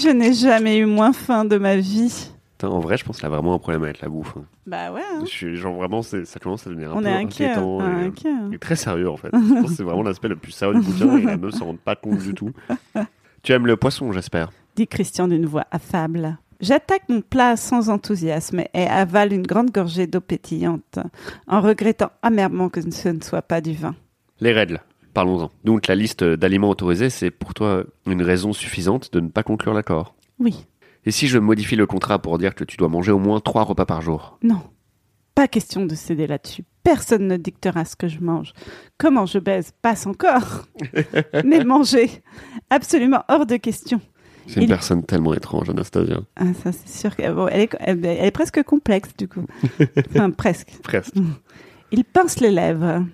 Speaker 2: Je n'ai jamais eu moins faim de ma vie.
Speaker 5: Putain, en vrai, je pense qu'il a vraiment un problème avec la bouffe. hein.
Speaker 2: Bah ouais. hein.
Speaker 5: Je suis, genre vraiment, c'est- ça commence à devenir un
Speaker 2: On
Speaker 5: peu
Speaker 2: est inquiet.
Speaker 5: inquiétant.
Speaker 2: hein,
Speaker 5: et,
Speaker 2: inquiet, hein.
Speaker 5: et très sérieux en fait. je pense que c'est vraiment l'aspect le plus sérieux du bouquin et la meuf s'en rend pas compte du tout. Tu aimes le poisson, j'espère.
Speaker 2: dit Christian d'une voix affable. J'attaque mon plat sans enthousiasme et avale une grande gorgée d'eau pétillante, en regrettant amèrement que ce ne soit pas du vin.
Speaker 5: Les règles, parlons-en. Donc la liste d'aliments autorisés, c'est pour toi une raison suffisante de ne pas conclure l'accord.
Speaker 2: Oui,
Speaker 5: Et si je modifie le contrat pour dire que tu dois manger au moins trois repas par jour?
Speaker 2: Non. Pas question de céder là-dessus. Personne ne dictera ce que je mange. Comment je baise? Passe encore. Mais manger, absolument hors de question.
Speaker 5: C'est une personne tellement étrange, Anastasia.
Speaker 2: Ah, ça c'est sûr bon, elle est, elle, elle est presque complexe du coup. Enfin, presque.
Speaker 5: Presque.
Speaker 2: Il pince les lèvres.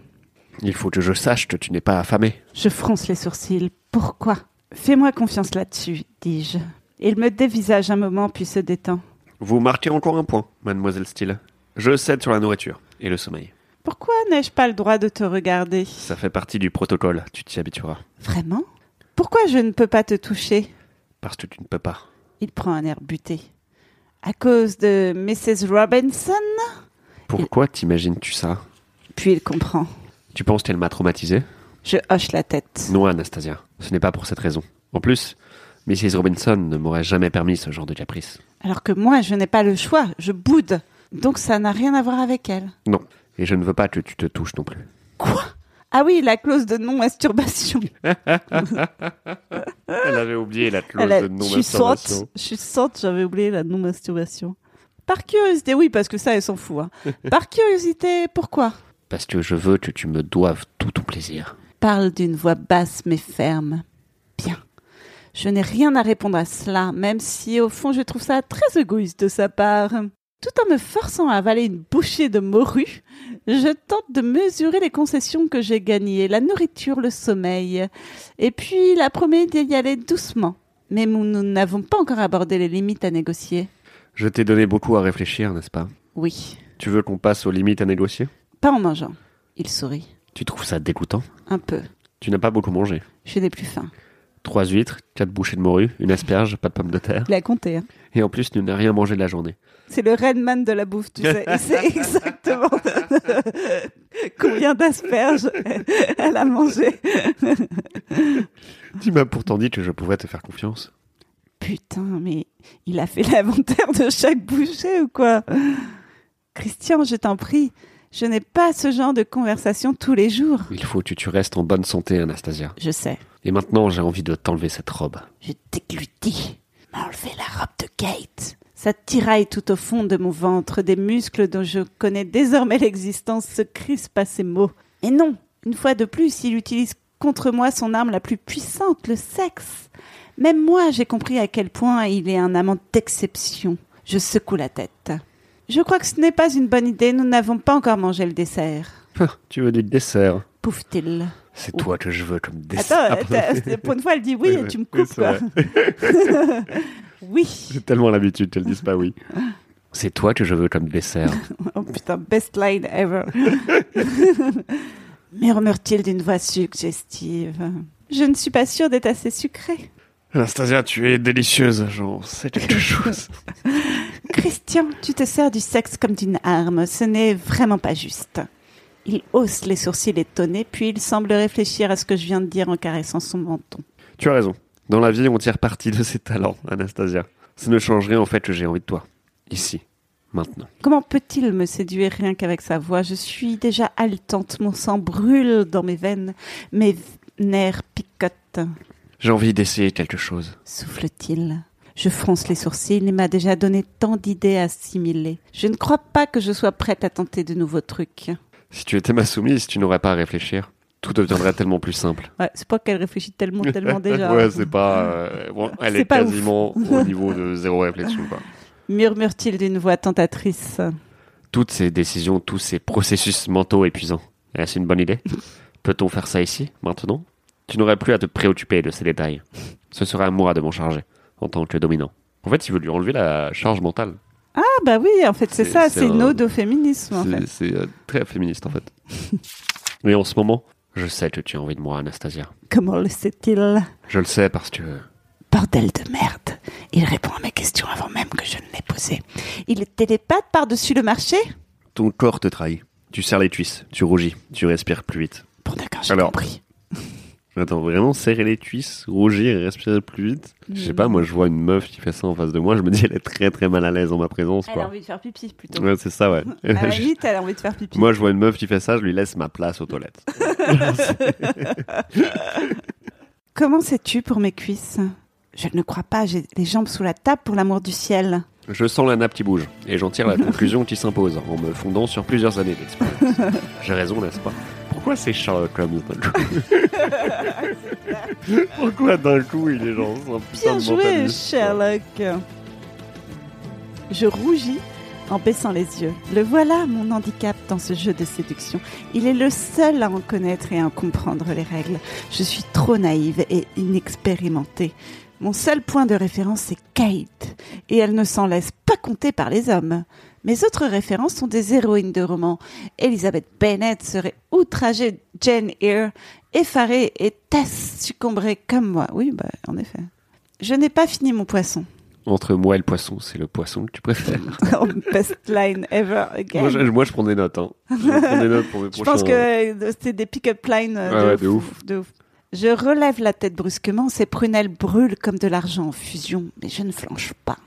Speaker 5: Il faut que je sache que tu n'es pas affamé.
Speaker 2: Je fronce les sourcils. Pourquoi? Fais-moi confiance là-dessus, dis-je. Il me dévisage un moment puis se détend.
Speaker 5: Vous marquez encore un point, mademoiselle Steele. Je cède sur la nourriture et le sommeil.
Speaker 2: Pourquoi n'ai-je pas le droit de te regarder?
Speaker 5: Ça fait partie du protocole, tu t'y habitueras.
Speaker 2: Vraiment? Pourquoi je ne peux pas te toucher?
Speaker 5: Parce que tu ne peux pas.
Speaker 2: Il prend un air buté. À cause de Mrs. Robinson
Speaker 5: Pourquoi t'imagines-tu ça?
Speaker 2: Puis il comprend.
Speaker 5: Tu penses qu'elle m'a traumatisé?
Speaker 2: Je hoche la tête.
Speaker 5: Non, Anastasia. Ce n'est pas pour cette raison. En plus, Mrs. Robinson ne m'aurait jamais permis ce genre de caprice.
Speaker 2: Alors que moi, je n'ai pas le choix. Je boude. Donc ça n'a rien à voir avec elle.
Speaker 5: Non. Et je ne veux pas que tu te touches non plus.
Speaker 2: Ah oui, la clause de non-masturbation.
Speaker 5: Elle avait oublié la clause
Speaker 2: a-
Speaker 5: de non-masturbation.
Speaker 2: je suis sotte, j'avais oublié la non-masturbation. Par curiosité, oui, parce que ça, elle s'en fout. hein. Par curiosité, pourquoi?
Speaker 5: Parce que je veux que tu me doives tout ton plaisir.
Speaker 2: Parle d'une voix basse mais ferme. Bien. Je n'ai rien à répondre à cela, même si au fond je trouve ça très égoïste de sa part. Tout en me forçant à avaler une bouchée de morue, je tente de mesurer les concessions que j'ai gagnées, la nourriture, le sommeil, et puis la promets d'y aller doucement. Mais nous nous n'avons pas encore abordé les limites à négocier.
Speaker 5: Je t'ai donné beaucoup à réfléchir, n'est-ce pas?
Speaker 2: Oui,
Speaker 5: Tu veux qu'on passe aux limites à négocier?
Speaker 2: Pas en mangeant. Il sourit.
Speaker 5: Tu trouves ça dégoûtant?
Speaker 2: Un peu.
Speaker 5: Tu n'as pas beaucoup mangé?
Speaker 2: Je n'ai plus faim.
Speaker 5: Trois huîtres, quatre bouchées de morue, une asperge, pas de pommes de terre.
Speaker 2: Il a compté. hein.
Speaker 5: Et en plus, tu n'as rien mangé de la journée.
Speaker 2: C'est le Redman de la bouffe, tu sais. Il sait exactement combien d'asperges elle a mangé.
Speaker 5: Tu m'as pourtant dit que je pouvais te faire confiance.
Speaker 2: Putain, mais il a fait l'inventaire de chaque bouchée ou quoi? Christian, je t'en prie, je n'ai pas ce genre de conversation tous les jours.
Speaker 5: Il faut que tu restes en bonne santé, Anastasia.
Speaker 2: Je sais.
Speaker 5: Et maintenant, j'ai envie de t'enlever cette robe.
Speaker 2: Je déglutis. M'enlever la robe de Kate. Ça tiraille tout au fond de mon ventre, des muscles dont je connais désormais l'existence se crispent à ces mots. Et non, Une fois de plus, il utilise contre moi son arme la plus puissante, le sexe. Même moi, j'ai compris à quel point il est un amant d'exception. Je secoue la tête. Je crois que ce n'est pas une bonne idée, nous n'avons pas encore mangé le dessert.
Speaker 5: tu veux du dessert
Speaker 2: Pouffe-t-il.
Speaker 5: C'est toi que je veux comme dessert.
Speaker 2: Attends, pour une fois, elle dit oui
Speaker 5: Oui,
Speaker 2: et tu me coupes, quoi. oui.
Speaker 5: J'ai tellement l'habitude qu'elles disent pas oui. C'est toi que je veux comme dessert.
Speaker 2: Oh putain, best line ever. Murmure-t-il d'une voix suggestive. Je ne suis pas sûre d'être assez sucrée.
Speaker 5: Anastasia, tu es délicieuse, j'en sais quelque chose.
Speaker 2: Christian, tu te sers du sexe comme d'une arme. Ce n'est vraiment pas juste. Il hausse les sourcils étonnés, puis il semble réfléchir à ce que je viens de dire en caressant son menton.
Speaker 5: Tu as raison. Dans la vie, on tire parti de ses talents, Anastasia. Ça ne changerait en fait que j'ai envie de toi. Ici. Maintenant.
Speaker 2: Comment peut-il me séduire rien qu'avec sa voix? Je suis déjà haletante, mon sang brûle dans mes veines, mes nerfs picotent.
Speaker 5: J'ai envie d'essayer quelque chose.
Speaker 2: Souffle-t-il. Je fronce les sourcils, il m'a déjà donné tant d'idées à assimiler. Je ne crois pas que je sois prête à tenter de nouveaux trucs.
Speaker 5: Si tu étais ma soumise, tu n'aurais pas à réfléchir. Tout deviendrait tellement plus simple.
Speaker 2: Ouais, c'est pas qu'elle réfléchit tellement, tellement déjà.
Speaker 5: ouais, c'est pas. euh, bon, elle est, quasiment au niveau de zéro réflexion, quoi.
Speaker 2: Murmure-t-il d'une voix tentatrice?
Speaker 5: Toutes ces décisions, tous ces processus mentaux épuisants. Est-ce une bonne idée Peut-on faire ça ici, maintenant? Tu n'aurais plus à te préoccuper de ces détails. Ce serait à moi de m'en charger, en tant que dominant. En fait, il veut lui enlever la charge mentale.
Speaker 2: Ah bah oui, en fait c'est ça,
Speaker 5: c'est
Speaker 2: une
Speaker 5: un-
Speaker 2: ode au féminisme en
Speaker 5: C'est-
Speaker 2: fait.
Speaker 5: C'est euh, très féministe, en fait. Mais en ce moment, je sais que tu as envie de moi, Anastasia.
Speaker 2: Comment le sait-il?
Speaker 5: Je le sais parce que
Speaker 2: Bordel de merde. Il répond à mes questions avant même que je ne les posée. Il est télépathe par-dessus le marché?
Speaker 5: Ton corps te trahit. Tu serres les cuisses, tu rougis, tu respires plus vite.
Speaker 2: Bon d'accord, j'ai
Speaker 5: Alors,
Speaker 2: compris.
Speaker 5: Attends, vraiment serrer les cuisses, rougir et respirer plus vite Je sais pas, moi je vois une meuf qui fait ça en face de moi, je me dis elle est très très mal à l'aise en ma présence,
Speaker 2: Elle a envie de faire pipi plutôt.
Speaker 5: Ouais, c'est ça, ouais.
Speaker 2: À la limite, elle a envie de faire pipi.
Speaker 5: Moi je vois une meuf qui fait ça, je lui laisse ma place aux toilettes.
Speaker 2: Comment sais-tu pour mes cuisses? Je ne crois pas, j'ai les jambes sous la table pour l'amour du ciel.
Speaker 5: Je sens la nappe qui bouge, et j'en tire la conclusion qui s'impose, en me fondant sur plusieurs années d'expérience. J'ai raison, n'est-ce pas? Pourquoi c'est Sherlock Holmes d'un coup Pourquoi d'un coup il est genre un putain
Speaker 2: Bien
Speaker 5: de
Speaker 2: joué. Sherlock. Je rougis en baissant les yeux. Le voilà, mon handicap dans ce jeu de séduction. Il est le seul à en connaître et à en comprendre les règles. Je suis trop naïve et inexpérimentée. Mon seul point de référence, c'est Kate, et elle ne s'en laisse pas compter par les hommes. Mes autres références sont des héroïnes de romans. Elizabeth Bennet serait outragée, Jane Eyre, effarée et Tess succomberait comme moi. Oui, bah, en effet. Je n'ai pas fini mon poisson.
Speaker 5: Entre moi et le poisson, c'est le poisson que tu préfères.
Speaker 2: Oh, Best line ever again.
Speaker 5: moi, je, moi, je prends des notes. Hein. Je prends des notes pour mes
Speaker 2: Je
Speaker 5: prochains.
Speaker 2: pense que euh, c'est des pick-up lines euh,
Speaker 5: Ouais,
Speaker 2: de,
Speaker 5: ouais, de
Speaker 2: ouf, de ouf. Je relève la tête brusquement, ses prunelles brûlent comme de l'argent en fusion, mais je ne flanche pas.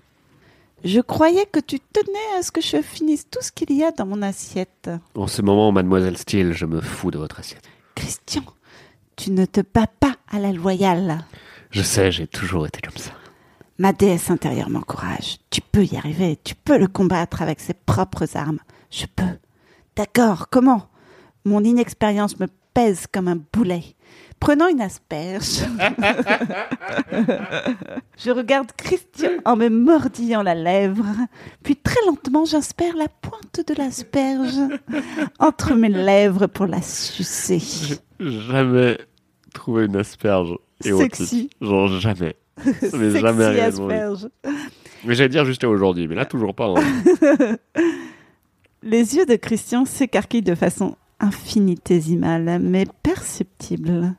Speaker 2: Je croyais que tu tenais à ce que je finisse tout ce qu'il y a dans mon assiette.
Speaker 5: En ce moment, mademoiselle Steele, je me fous de votre assiette.
Speaker 2: Christian, tu ne te bats pas à la loyale.
Speaker 5: Je sais, j'ai toujours été comme ça.
Speaker 2: Ma déesse intérieure m'encourage. Tu peux y arriver, tu peux le combattre avec ses propres armes. Je peux. D'accord, comment? Mon inexpérience me pèse comme un boulet. Prenant une asperge, je regarde Christian en me mordillant la lèvre, puis très lentement j'inspire la pointe de l'asperge entre mes lèvres pour la sucer.
Speaker 5: Jamais trouvé une asperge érotique.
Speaker 2: Sexy.
Speaker 5: Genre jamais. M'est
Speaker 2: Sexy
Speaker 5: jamais
Speaker 2: asperge.
Speaker 5: Mais j'allais dire jusqu'à aujourd'hui, mais là toujours pas. hein.
Speaker 2: Les yeux de Christian s'écarquillent de façon infinitésimale, mais perceptible.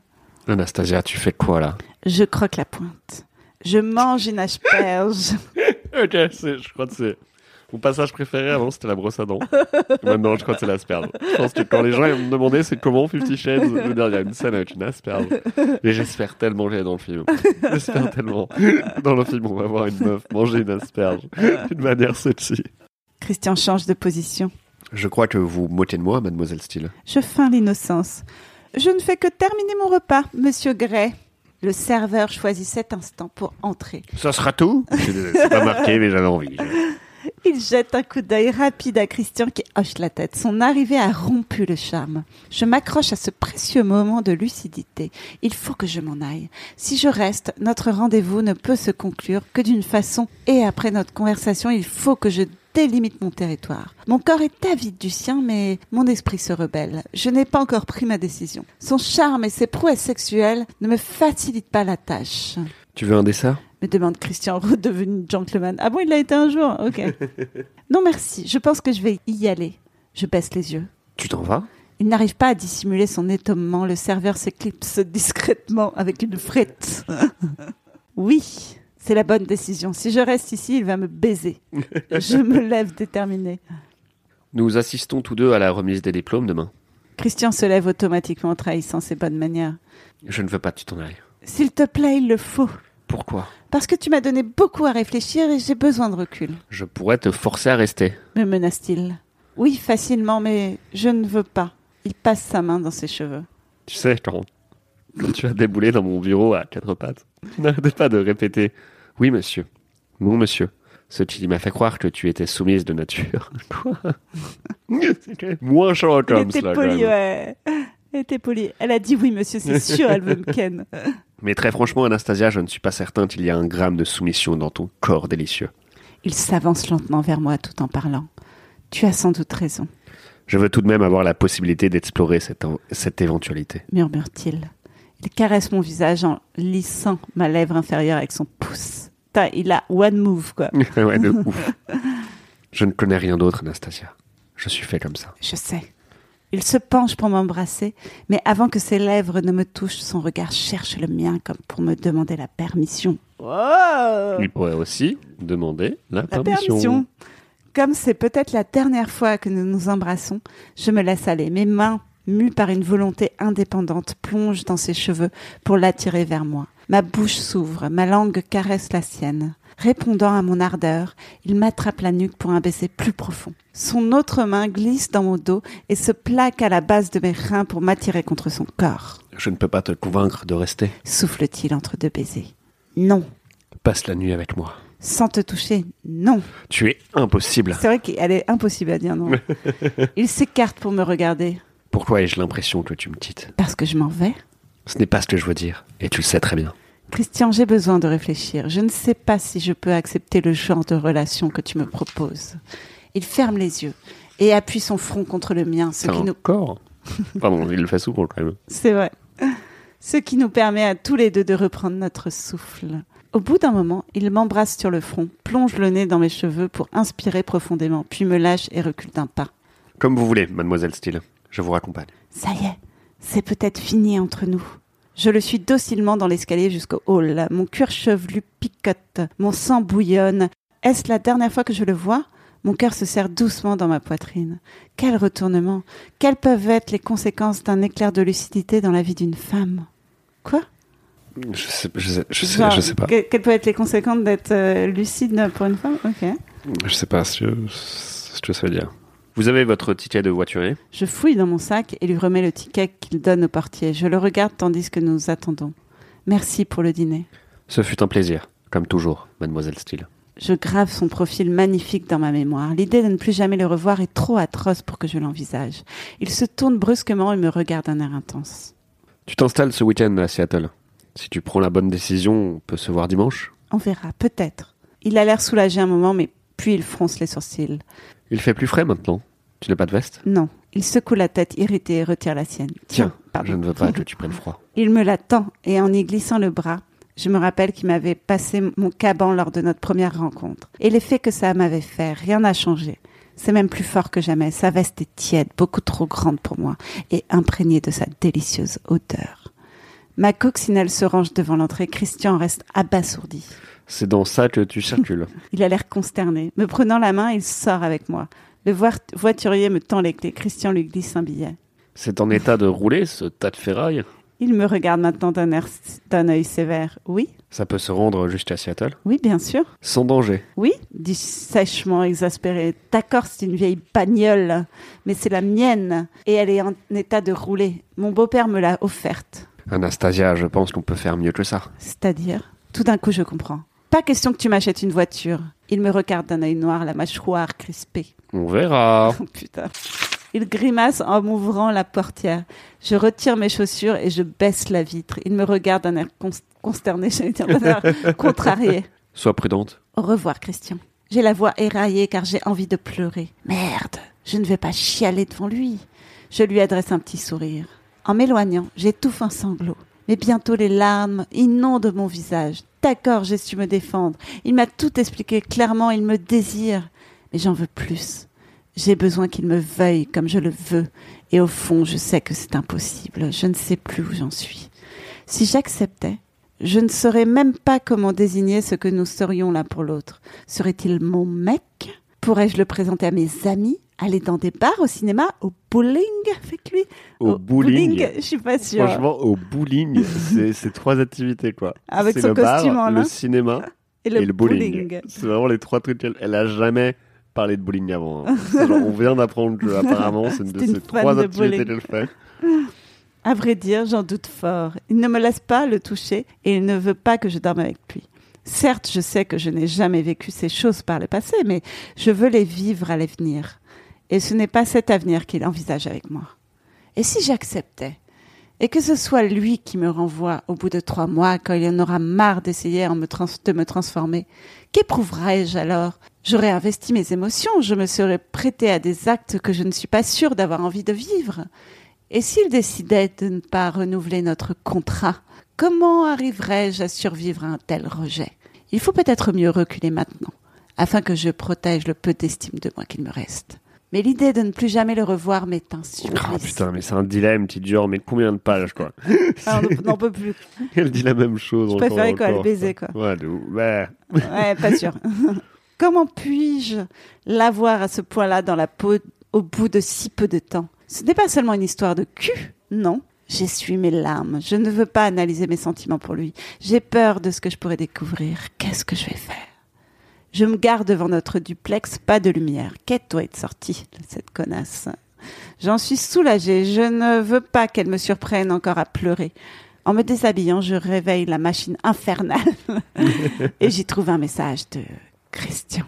Speaker 5: Anastasia, tu fais quoi là?
Speaker 2: Je croque la pointe. Je mange une asperge.
Speaker 5: Ok, je crois que c'est. Mon passage préféré avant c'était la brosse à dents. Maintenant je crois que c'est l'asperge. Je pense que quand les gens me demandaient c'est comment Fifty Shades, je veux dire il y a une scène avec une asperge. Et j'espère tellement est dans le film. J'espère tellement. Dans le film on va voir une meuf manger une asperge d'une manière sexy.
Speaker 2: Christian change de position.
Speaker 5: Je crois que vous moquez de moi, mademoiselle Steele.
Speaker 2: Je feins l'innocence. Je ne fais que terminer mon repas, monsieur Gray. Le serveur choisit cet instant pour entrer.
Speaker 5: Ça sera tout c'est pas marqué mais j'avais envie.
Speaker 2: Il jette un coup d'œil rapide à Christian qui hoche la tête. Son arrivée a rompu le charme. Je m'accroche à ce précieux moment de lucidité. Il faut que je m'en aille. Si je reste, notre rendez-vous ne peut se conclure que d'une façon et après notre conversation, il faut que je délimite mon territoire. Mon corps est avide du sien, mais mon esprit se rebelle. Je n'ai pas encore pris ma décision. Son charme et ses prouesses sexuelles ne me facilitent pas la tâche.
Speaker 5: Tu veux un dessert?
Speaker 2: Me demande Christian, redevenu gentleman. Ah bon, il l'a été un jour? Ok. non, merci. Je pense que je vais y aller. Je baisse les yeux.
Speaker 5: Tu t'en vas?
Speaker 2: Il n'arrive pas à dissimuler son étonnement. Le serveur s'éclipse discrètement avec une frite. oui, c'est la bonne décision. Si je reste ici, il va me baiser. je me lève déterminé.
Speaker 5: Nous assistons tous deux à la remise des diplômes demain.
Speaker 2: Christian se lève automatiquement, trahissant ses bonnes manières.
Speaker 5: Je ne veux pas que tu t'en ailles.
Speaker 2: S'il te plaît, il le faut.
Speaker 5: Pourquoi?
Speaker 2: Parce que tu m'as donné beaucoup à réfléchir et j'ai besoin de recul.
Speaker 5: Je pourrais te forcer à rester.
Speaker 2: Me menace-t-il? Oui, facilement, mais je ne veux pas. Il passe sa main dans ses cheveux.
Speaker 5: Tu sais, quand, quand tu as déboulé dans mon bureau à quatre pattes, n'arrêtais pas de répéter Oui, monsieur. Non, monsieur. Ce qui m'a fait croire que tu étais soumise de nature. Quoi moins comme
Speaker 2: Il était
Speaker 5: cela.
Speaker 2: poli,
Speaker 5: quand même.
Speaker 2: ouais. Elle était polie. Elle a dit oui, monsieur, c'est sûr, elle veut me ken.
Speaker 5: Mais très franchement, Anastasia, je ne suis pas certain qu'il y a un gramme de soumission dans ton corps délicieux.
Speaker 2: Il s'avance lentement vers moi tout en parlant. Tu as sans doute raison,
Speaker 5: Je veux tout de même avoir la possibilité d'explorer cette, cette éventualité.
Speaker 2: murmure-t-il. Il caresse mon visage en lissant ma lèvre inférieure avec son pouce. Il a one move, quoi.
Speaker 5: ouais, de ouf. Je ne connais rien d'autre, Anastasia. Je suis fait comme ça.
Speaker 2: Je sais. Il se penche pour m'embrasser, mais avant que ses lèvres ne me touchent, son regard cherche le mien comme pour me demander la permission. Oh
Speaker 5: Il pourrait aussi demander la
Speaker 2: La
Speaker 5: permission.
Speaker 2: permission. Comme c'est peut-être la dernière fois que nous nous embrassons, je me laisse aller. Mes mains, mues par une volonté indépendante, plongent dans ses cheveux pour l'attirer vers moi. Ma bouche s'ouvre, ma langue caresse la sienne. Répondant à mon ardeur, il m'attrape la nuque pour un baiser plus profond. Son autre main glisse dans mon dos et se plaque à la base de mes reins pour m'attirer contre son corps.
Speaker 5: Je ne peux pas te convaincre de rester.
Speaker 2: Souffle-t-il entre deux baisers. Non.
Speaker 5: Passe la nuit avec moi.
Speaker 2: Sans te toucher, non.
Speaker 5: Tu es impossible.
Speaker 2: C'est vrai qu'elle est impossible à dire non. Il s'écarte pour me regarder.
Speaker 5: Pourquoi ai-je l'impression que tu me quittes?
Speaker 2: Parce que je m'en vais
Speaker 5: Ce n'est pas ce que je veux dire, et tu le sais très bien.
Speaker 2: Christian, j'ai besoin de réfléchir. Je ne sais pas si je peux accepter le genre de relation que tu me proposes. Il ferme les yeux et appuie son front contre le mien, ce qui nous...
Speaker 5: Pardon, il le fait souvent quand même.
Speaker 2: C'est vrai. Ce qui nous permet à tous les deux de reprendre notre souffle. Au bout d'un moment, il m'embrasse sur le front, plonge le nez dans mes cheveux pour inspirer profondément, puis me lâche et recule d'un pas.
Speaker 5: Comme vous voulez, mademoiselle Steele. Je vous raccompagne.
Speaker 2: Ça y est, c'est peut-être fini entre nous. Je le suis docilement dans l'escalier jusqu'au hall. Mon cuir chevelu picote, mon sang bouillonne. Est-ce la dernière fois que je le vois? Mon cœur se serre doucement dans ma poitrine. Quel retournement Quelles peuvent être les conséquences d'un éclair de lucidité dans la vie d'une femme? Quoi?
Speaker 5: Je sais, je sais, je sais,
Speaker 2: Genre,
Speaker 5: je sais pas.
Speaker 2: que- Quelles peuvent être les conséquences d'être euh, lucide pour une femme? Ok.
Speaker 5: Je sais pas ce que, ce que ça veut dire. Vous avez votre ticket de voiturier
Speaker 2: Je fouille dans mon sac et lui remets le ticket qu'il donne au portier. Je le regarde tandis que nous attendons. Merci pour le dîner.
Speaker 5: Ce fut un plaisir, comme toujours, mademoiselle Steele.
Speaker 2: Je grave son profil magnifique dans ma mémoire. L'idée de ne plus jamais le revoir est trop atroce pour que je l'envisage. Il se tourne brusquement et me regarde d'un air intense.
Speaker 5: Tu t'installes ce week-end à Seattle. Si tu prends la bonne décision, on peut se voir dimanche.
Speaker 2: On verra, peut-être. Il a l'air soulagé un moment, mais puis il fronce les sourcils.
Speaker 5: Il fait plus frais maintenant. Tu n'as pas de veste?
Speaker 2: Non. Il secoue la tête irrité et retire la sienne.
Speaker 5: Tiens,
Speaker 2: pardon.
Speaker 5: je ne veux pas que tu prennes froid.
Speaker 2: Il me la tend et en y glissant le bras, je me rappelle qu'il m'avait passé mon caban lors de notre première rencontre. Et l'effet que ça m'avait fait, rien n'a changé. C'est même plus fort que jamais. Sa veste est tiède, beaucoup trop grande pour moi, et imprégnée de sa délicieuse odeur. Ma coccinelle se range devant l'entrée. Christian reste abasourdi.
Speaker 5: C'est dans ça que tu circules.
Speaker 2: Il a l'air consterné. Me prenant la main, il sort avec moi. Le voiturier me tend les clés. Christian lui glisse un billet.
Speaker 5: C'est en état de rouler, ce tas de ferraille
Speaker 2: Il me regarde maintenant d'un air, d'un œil sévère. Oui,
Speaker 5: Ça peut se rendre jusqu'à Seattle
Speaker 2: oui, bien sûr.
Speaker 5: Sans danger.
Speaker 2: Oui, dit sèchement exaspéré. D'accord, c'est une vieille bagnole, mais c'est la mienne et elle est en état de rouler. Mon beau-père me l'a offerte.
Speaker 5: Anastasia, je pense qu'on peut faire mieux que ça.
Speaker 2: C'est-à-dire, tout d'un coup, je comprends. Pas question que tu m'achètes une voiture. Il me regarde d'un œil noir, la mâchoire crispée.
Speaker 5: On verra.
Speaker 2: Oh putain. Il grimace en m'ouvrant la portière. Je retire mes chaussures et je baisse la vitre. Il me regarde d'un air cons- consterné, j'allais dire d'un air contrarié.
Speaker 5: Sois prudente.
Speaker 2: Au revoir, Christian. J'ai la voix éraillée car j'ai envie de pleurer. Merde, je ne vais pas chialer devant lui. Je lui adresse un petit sourire. En m'éloignant, j'étouffe un sanglot. Mais bientôt les larmes inondent mon visage. D'accord, j'ai su me défendre. Il m'a tout expliqué clairement, il me désire. Mais j'en veux plus. J'ai besoin qu'il me veuille comme je le veux. Et au fond, je sais que c'est impossible. Je ne sais plus où j'en suis. Si j'acceptais, je ne saurais même pas comment désigner ce que nous serions l'un pour l'autre. Serait-il mon mec? Pourrais-je le présenter à mes amis? Aller dans des bars, au cinéma, au bowling avec lui?
Speaker 5: Au bowling.
Speaker 2: Je suis pas sûre.
Speaker 5: Franchement, au bowling, c'est c'est trois activités quoi.
Speaker 2: Avec
Speaker 5: C'est
Speaker 2: son
Speaker 5: le bar,
Speaker 2: costume en lin.
Speaker 5: le cinéma
Speaker 2: Et le,
Speaker 5: et le bowling.
Speaker 2: bowling.
Speaker 5: C'est vraiment les trois trucs. qu'elle- Elle a jamais parlé de bowling avant. hein. Genre, on vient d'apprendre que apparemment c'est une de ces trois
Speaker 2: de
Speaker 5: activités
Speaker 2: bowling.
Speaker 5: qu'elle fait.
Speaker 2: À vrai dire, j'en doute fort. Il ne me laisse pas le toucher et il ne veut pas que je dorme avec lui. Certes, je sais que je n'ai jamais vécu ces choses par le passé, mais je veux les vivre à l'avenir. Et ce n'est pas cet avenir qu'il envisage avec moi. Et si j'acceptais Et que ce soit lui qui me renvoie au bout de trois mois, quand il en aura marre d'essayer de me transformer, qu'éprouverais-je alors? J'aurais investi mes émotions, je me serais prêté à des actes que je ne suis pas sûre d'avoir envie de vivre. Et s'il décidait de ne pas renouveler notre contrat, comment arriverais-je à survivre à un tel rejet? Il faut peut-être mieux reculer maintenant, afin que je protège le peu d'estime de moi qu'il me reste. Mais l'idée de ne plus jamais le revoir m'est supplice.
Speaker 5: Ah putain, mais c'est un dilemme qui dure, mais combien de pages quoi?
Speaker 2: Ah, on n'en peut plus.
Speaker 5: Elle dit la même chose.
Speaker 2: Je
Speaker 5: encore
Speaker 2: préférais quoi, le baiser, quoi.
Speaker 5: Ouais. Ouais.
Speaker 2: Ouais, pas sûr. Comment puis-je l'avoir à ce point-là dans la peau au bout de si peu de temps? Ce n'est pas seulement une histoire de cul, non? J'essuie mes larmes. Je ne veux pas analyser mes sentiments pour lui. J'ai peur de ce que je pourrais découvrir. Qu'est-ce que je vais faire? Je me garde devant notre duplex, pas de lumière. Kate doit être sortie, cette connasse. J'en suis soulagée. Je ne veux pas qu'elle me surprenne encore à pleurer. En me déshabillant, je réveille la machine infernale et j'y trouve un message de Christian.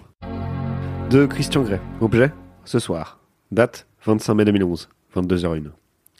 Speaker 5: De Christian Grey. Objet Ce soir. Date 25 mai 2011. 22h01.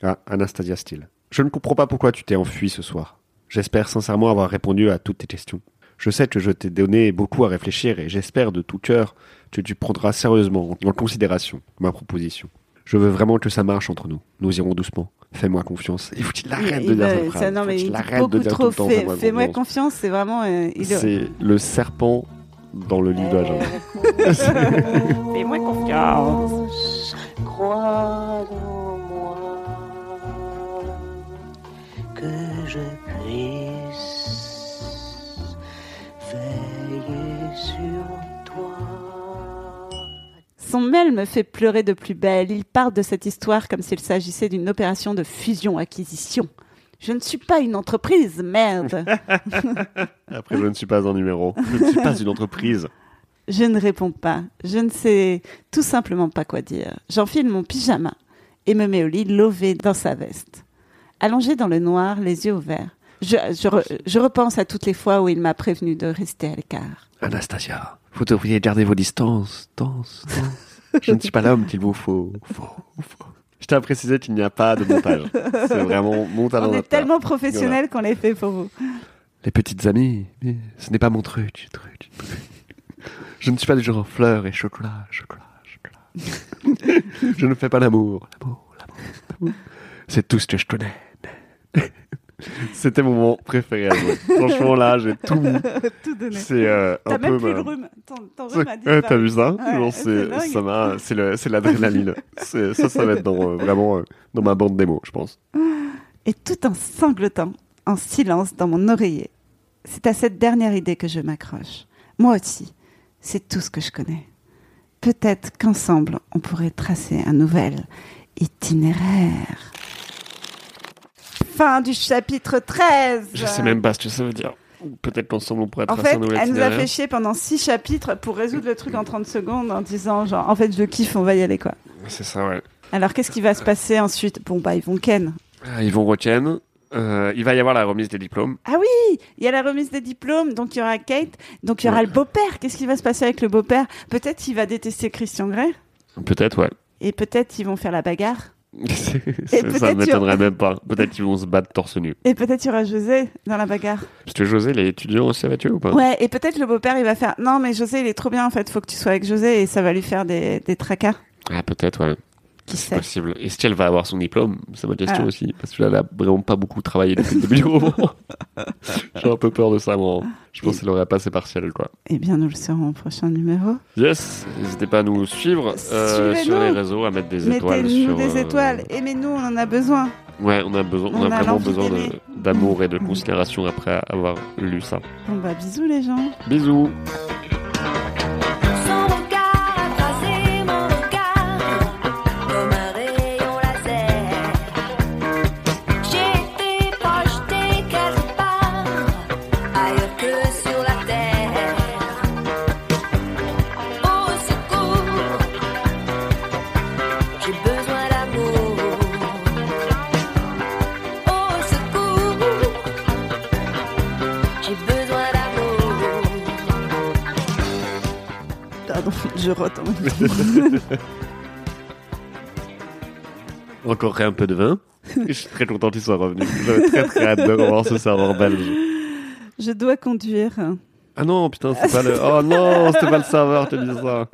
Speaker 5: Ah, Anastasia Steele. Je ne comprends pas pourquoi tu t'es enfui ce soir. J'espère sincèrement avoir répondu à toutes tes questions. Je sais que je t'ai donné beaucoup à réfléchir et j'espère de tout cœur que tu prendras sérieusement en considération ma proposition. Je veux vraiment que ça marche entre nous. Nous irons doucement. Fais-moi confiance. Il faut qu'il arrête
Speaker 2: Il-
Speaker 5: de dire cette
Speaker 2: ça,
Speaker 5: phrase.
Speaker 2: non,
Speaker 5: Faut
Speaker 2: mais il beaucoup
Speaker 5: dire
Speaker 2: trop.
Speaker 5: fais-moi confiance.
Speaker 2: c'est vraiment. euh,
Speaker 5: C'est le serpent dans le livre de la jungle.
Speaker 2: Fais-moi confiance.
Speaker 7: Crois
Speaker 2: Son mail me fait pleurer de plus belle. Il parle de cette histoire comme s'il s'agissait d'une opération de fusion-acquisition. Je ne suis pas une entreprise, merde.
Speaker 5: Après, je ne suis pas un numéro. Je ne suis pas une entreprise.
Speaker 2: Je ne réponds pas. Je ne sais tout simplement pas quoi dire. J'enfile mon pyjama et me mets au lit, lové dans sa veste. Allongé dans le noir, les yeux ouverts. Je, je, re- je repense à toutes les fois où il m'a prévenu de rester à l'écart.
Speaker 5: Anastasia, vous devriez garder vos distances. Danse, danse. Je ne suis pas l'homme qu'il vous faut. faut, faut. Je tiens à préciser qu'il n'y a pas de montage. C'est vraiment mon talent
Speaker 2: On est tellement professionnels qu'on les fait pour vous.
Speaker 5: Les petites amies, ce n'est pas mon truc, truc, truc. Je ne suis pas du genre fleurs et chocolat, chocolat, chocolat. je ne fais pas l'amour, l'amour, l'amour, l'amour. C'est tout ce que je connais. C'était mon moment préféré à. Franchement, là, j'ai tout mis.
Speaker 2: Tout donné.
Speaker 5: C'est euh,
Speaker 2: T'as
Speaker 5: un
Speaker 2: même
Speaker 5: peu.
Speaker 2: plus
Speaker 5: ma-
Speaker 2: le rhume. Ton, ton rhume a
Speaker 5: Ouais, t'as vu ça
Speaker 2: Ouais, c'est
Speaker 5: l'adrénaline. ça, ça va être dans, euh, vraiment euh, dans ma bande démo, je pense.
Speaker 2: Et tout en sanglotant, en silence dans mon oreiller. C'est à cette dernière idée que je m'accroche. Moi aussi, c'est tout ce que je connais. Peut-être qu'ensemble, on pourrait tracer un nouvel itinéraire. Fin du chapitre 13.
Speaker 5: Je sais même pas ce que ça veut dire. Peut-être qu'ensemble on pourrait
Speaker 2: En fait, elle nous a fait chier pendant six chapitres pour résoudre le truc en 30 secondes en disant genre, en fait, je kiffe, on va y aller quoi.
Speaker 5: C'est ça, ouais.
Speaker 2: Alors, qu'est-ce qui va se passer ensuite? Bon, bah, ils vont ken.
Speaker 5: Ah, Ils vont Roken. Euh, il va y avoir la remise des diplômes.
Speaker 2: Ah oui, il y a la remise des diplômes, donc il y aura Kate, donc il y aura
Speaker 5: Ouais.
Speaker 2: le beau-père. Qu'est-ce qui va se passer avec le beau-père? Peut-être qu'il va détester Christian Grey,
Speaker 5: Peut-être, ouais.
Speaker 2: et peut-être ils vont faire la bagarre.
Speaker 5: Ça
Speaker 2: y
Speaker 5: m'étonnerait même pas. Peut-être qu'ils vont se battre torse nu.
Speaker 2: Et peut-être il y aura José dans la bagarre.
Speaker 5: Parce que José, il est étudiant aussi avec eux ou pas?
Speaker 2: Ouais, et peut-être le beau-père il va faire Non, mais José il est trop bien en fait, faut que tu sois avec José et ça va lui faire des, des tracas.
Speaker 5: Ah, peut-être, ouais.
Speaker 2: Qui
Speaker 5: C'est possible. Et si elle va avoir son diplôme C'est ma question
Speaker 2: Ah.
Speaker 5: aussi. Parce que là, elle a vraiment pas beaucoup travaillé depuis le début du roman. J'ai un peu peur de ça, moi. Je pense qu'elle aurait passé partiel, quoi.
Speaker 2: Eh bien, nous le saurons au prochain numéro.
Speaker 5: Yes, n'hésitez pas à nous suivre euh, sur les réseaux, à mettre des étoiles
Speaker 2: Mettez-nous des
Speaker 5: euh,
Speaker 2: étoiles, aimez-nous, on en a besoin.
Speaker 5: Ouais, on a besoin, on,
Speaker 2: On
Speaker 5: a,
Speaker 2: a
Speaker 5: vraiment besoin d'amour et de considération après avoir lu ça.
Speaker 2: Bon bah bisous les gens.
Speaker 5: Bisous.
Speaker 2: Je rote en même temps.
Speaker 5: Encore un peu de vin. Je suis très content qu'il soit revenu. J'avais très très hâte de revoir ce serveur belge.
Speaker 2: Je dois conduire.
Speaker 5: Ah non, putain, c'est pas le. Oh non, c'était pas le serveur qui a dit ça.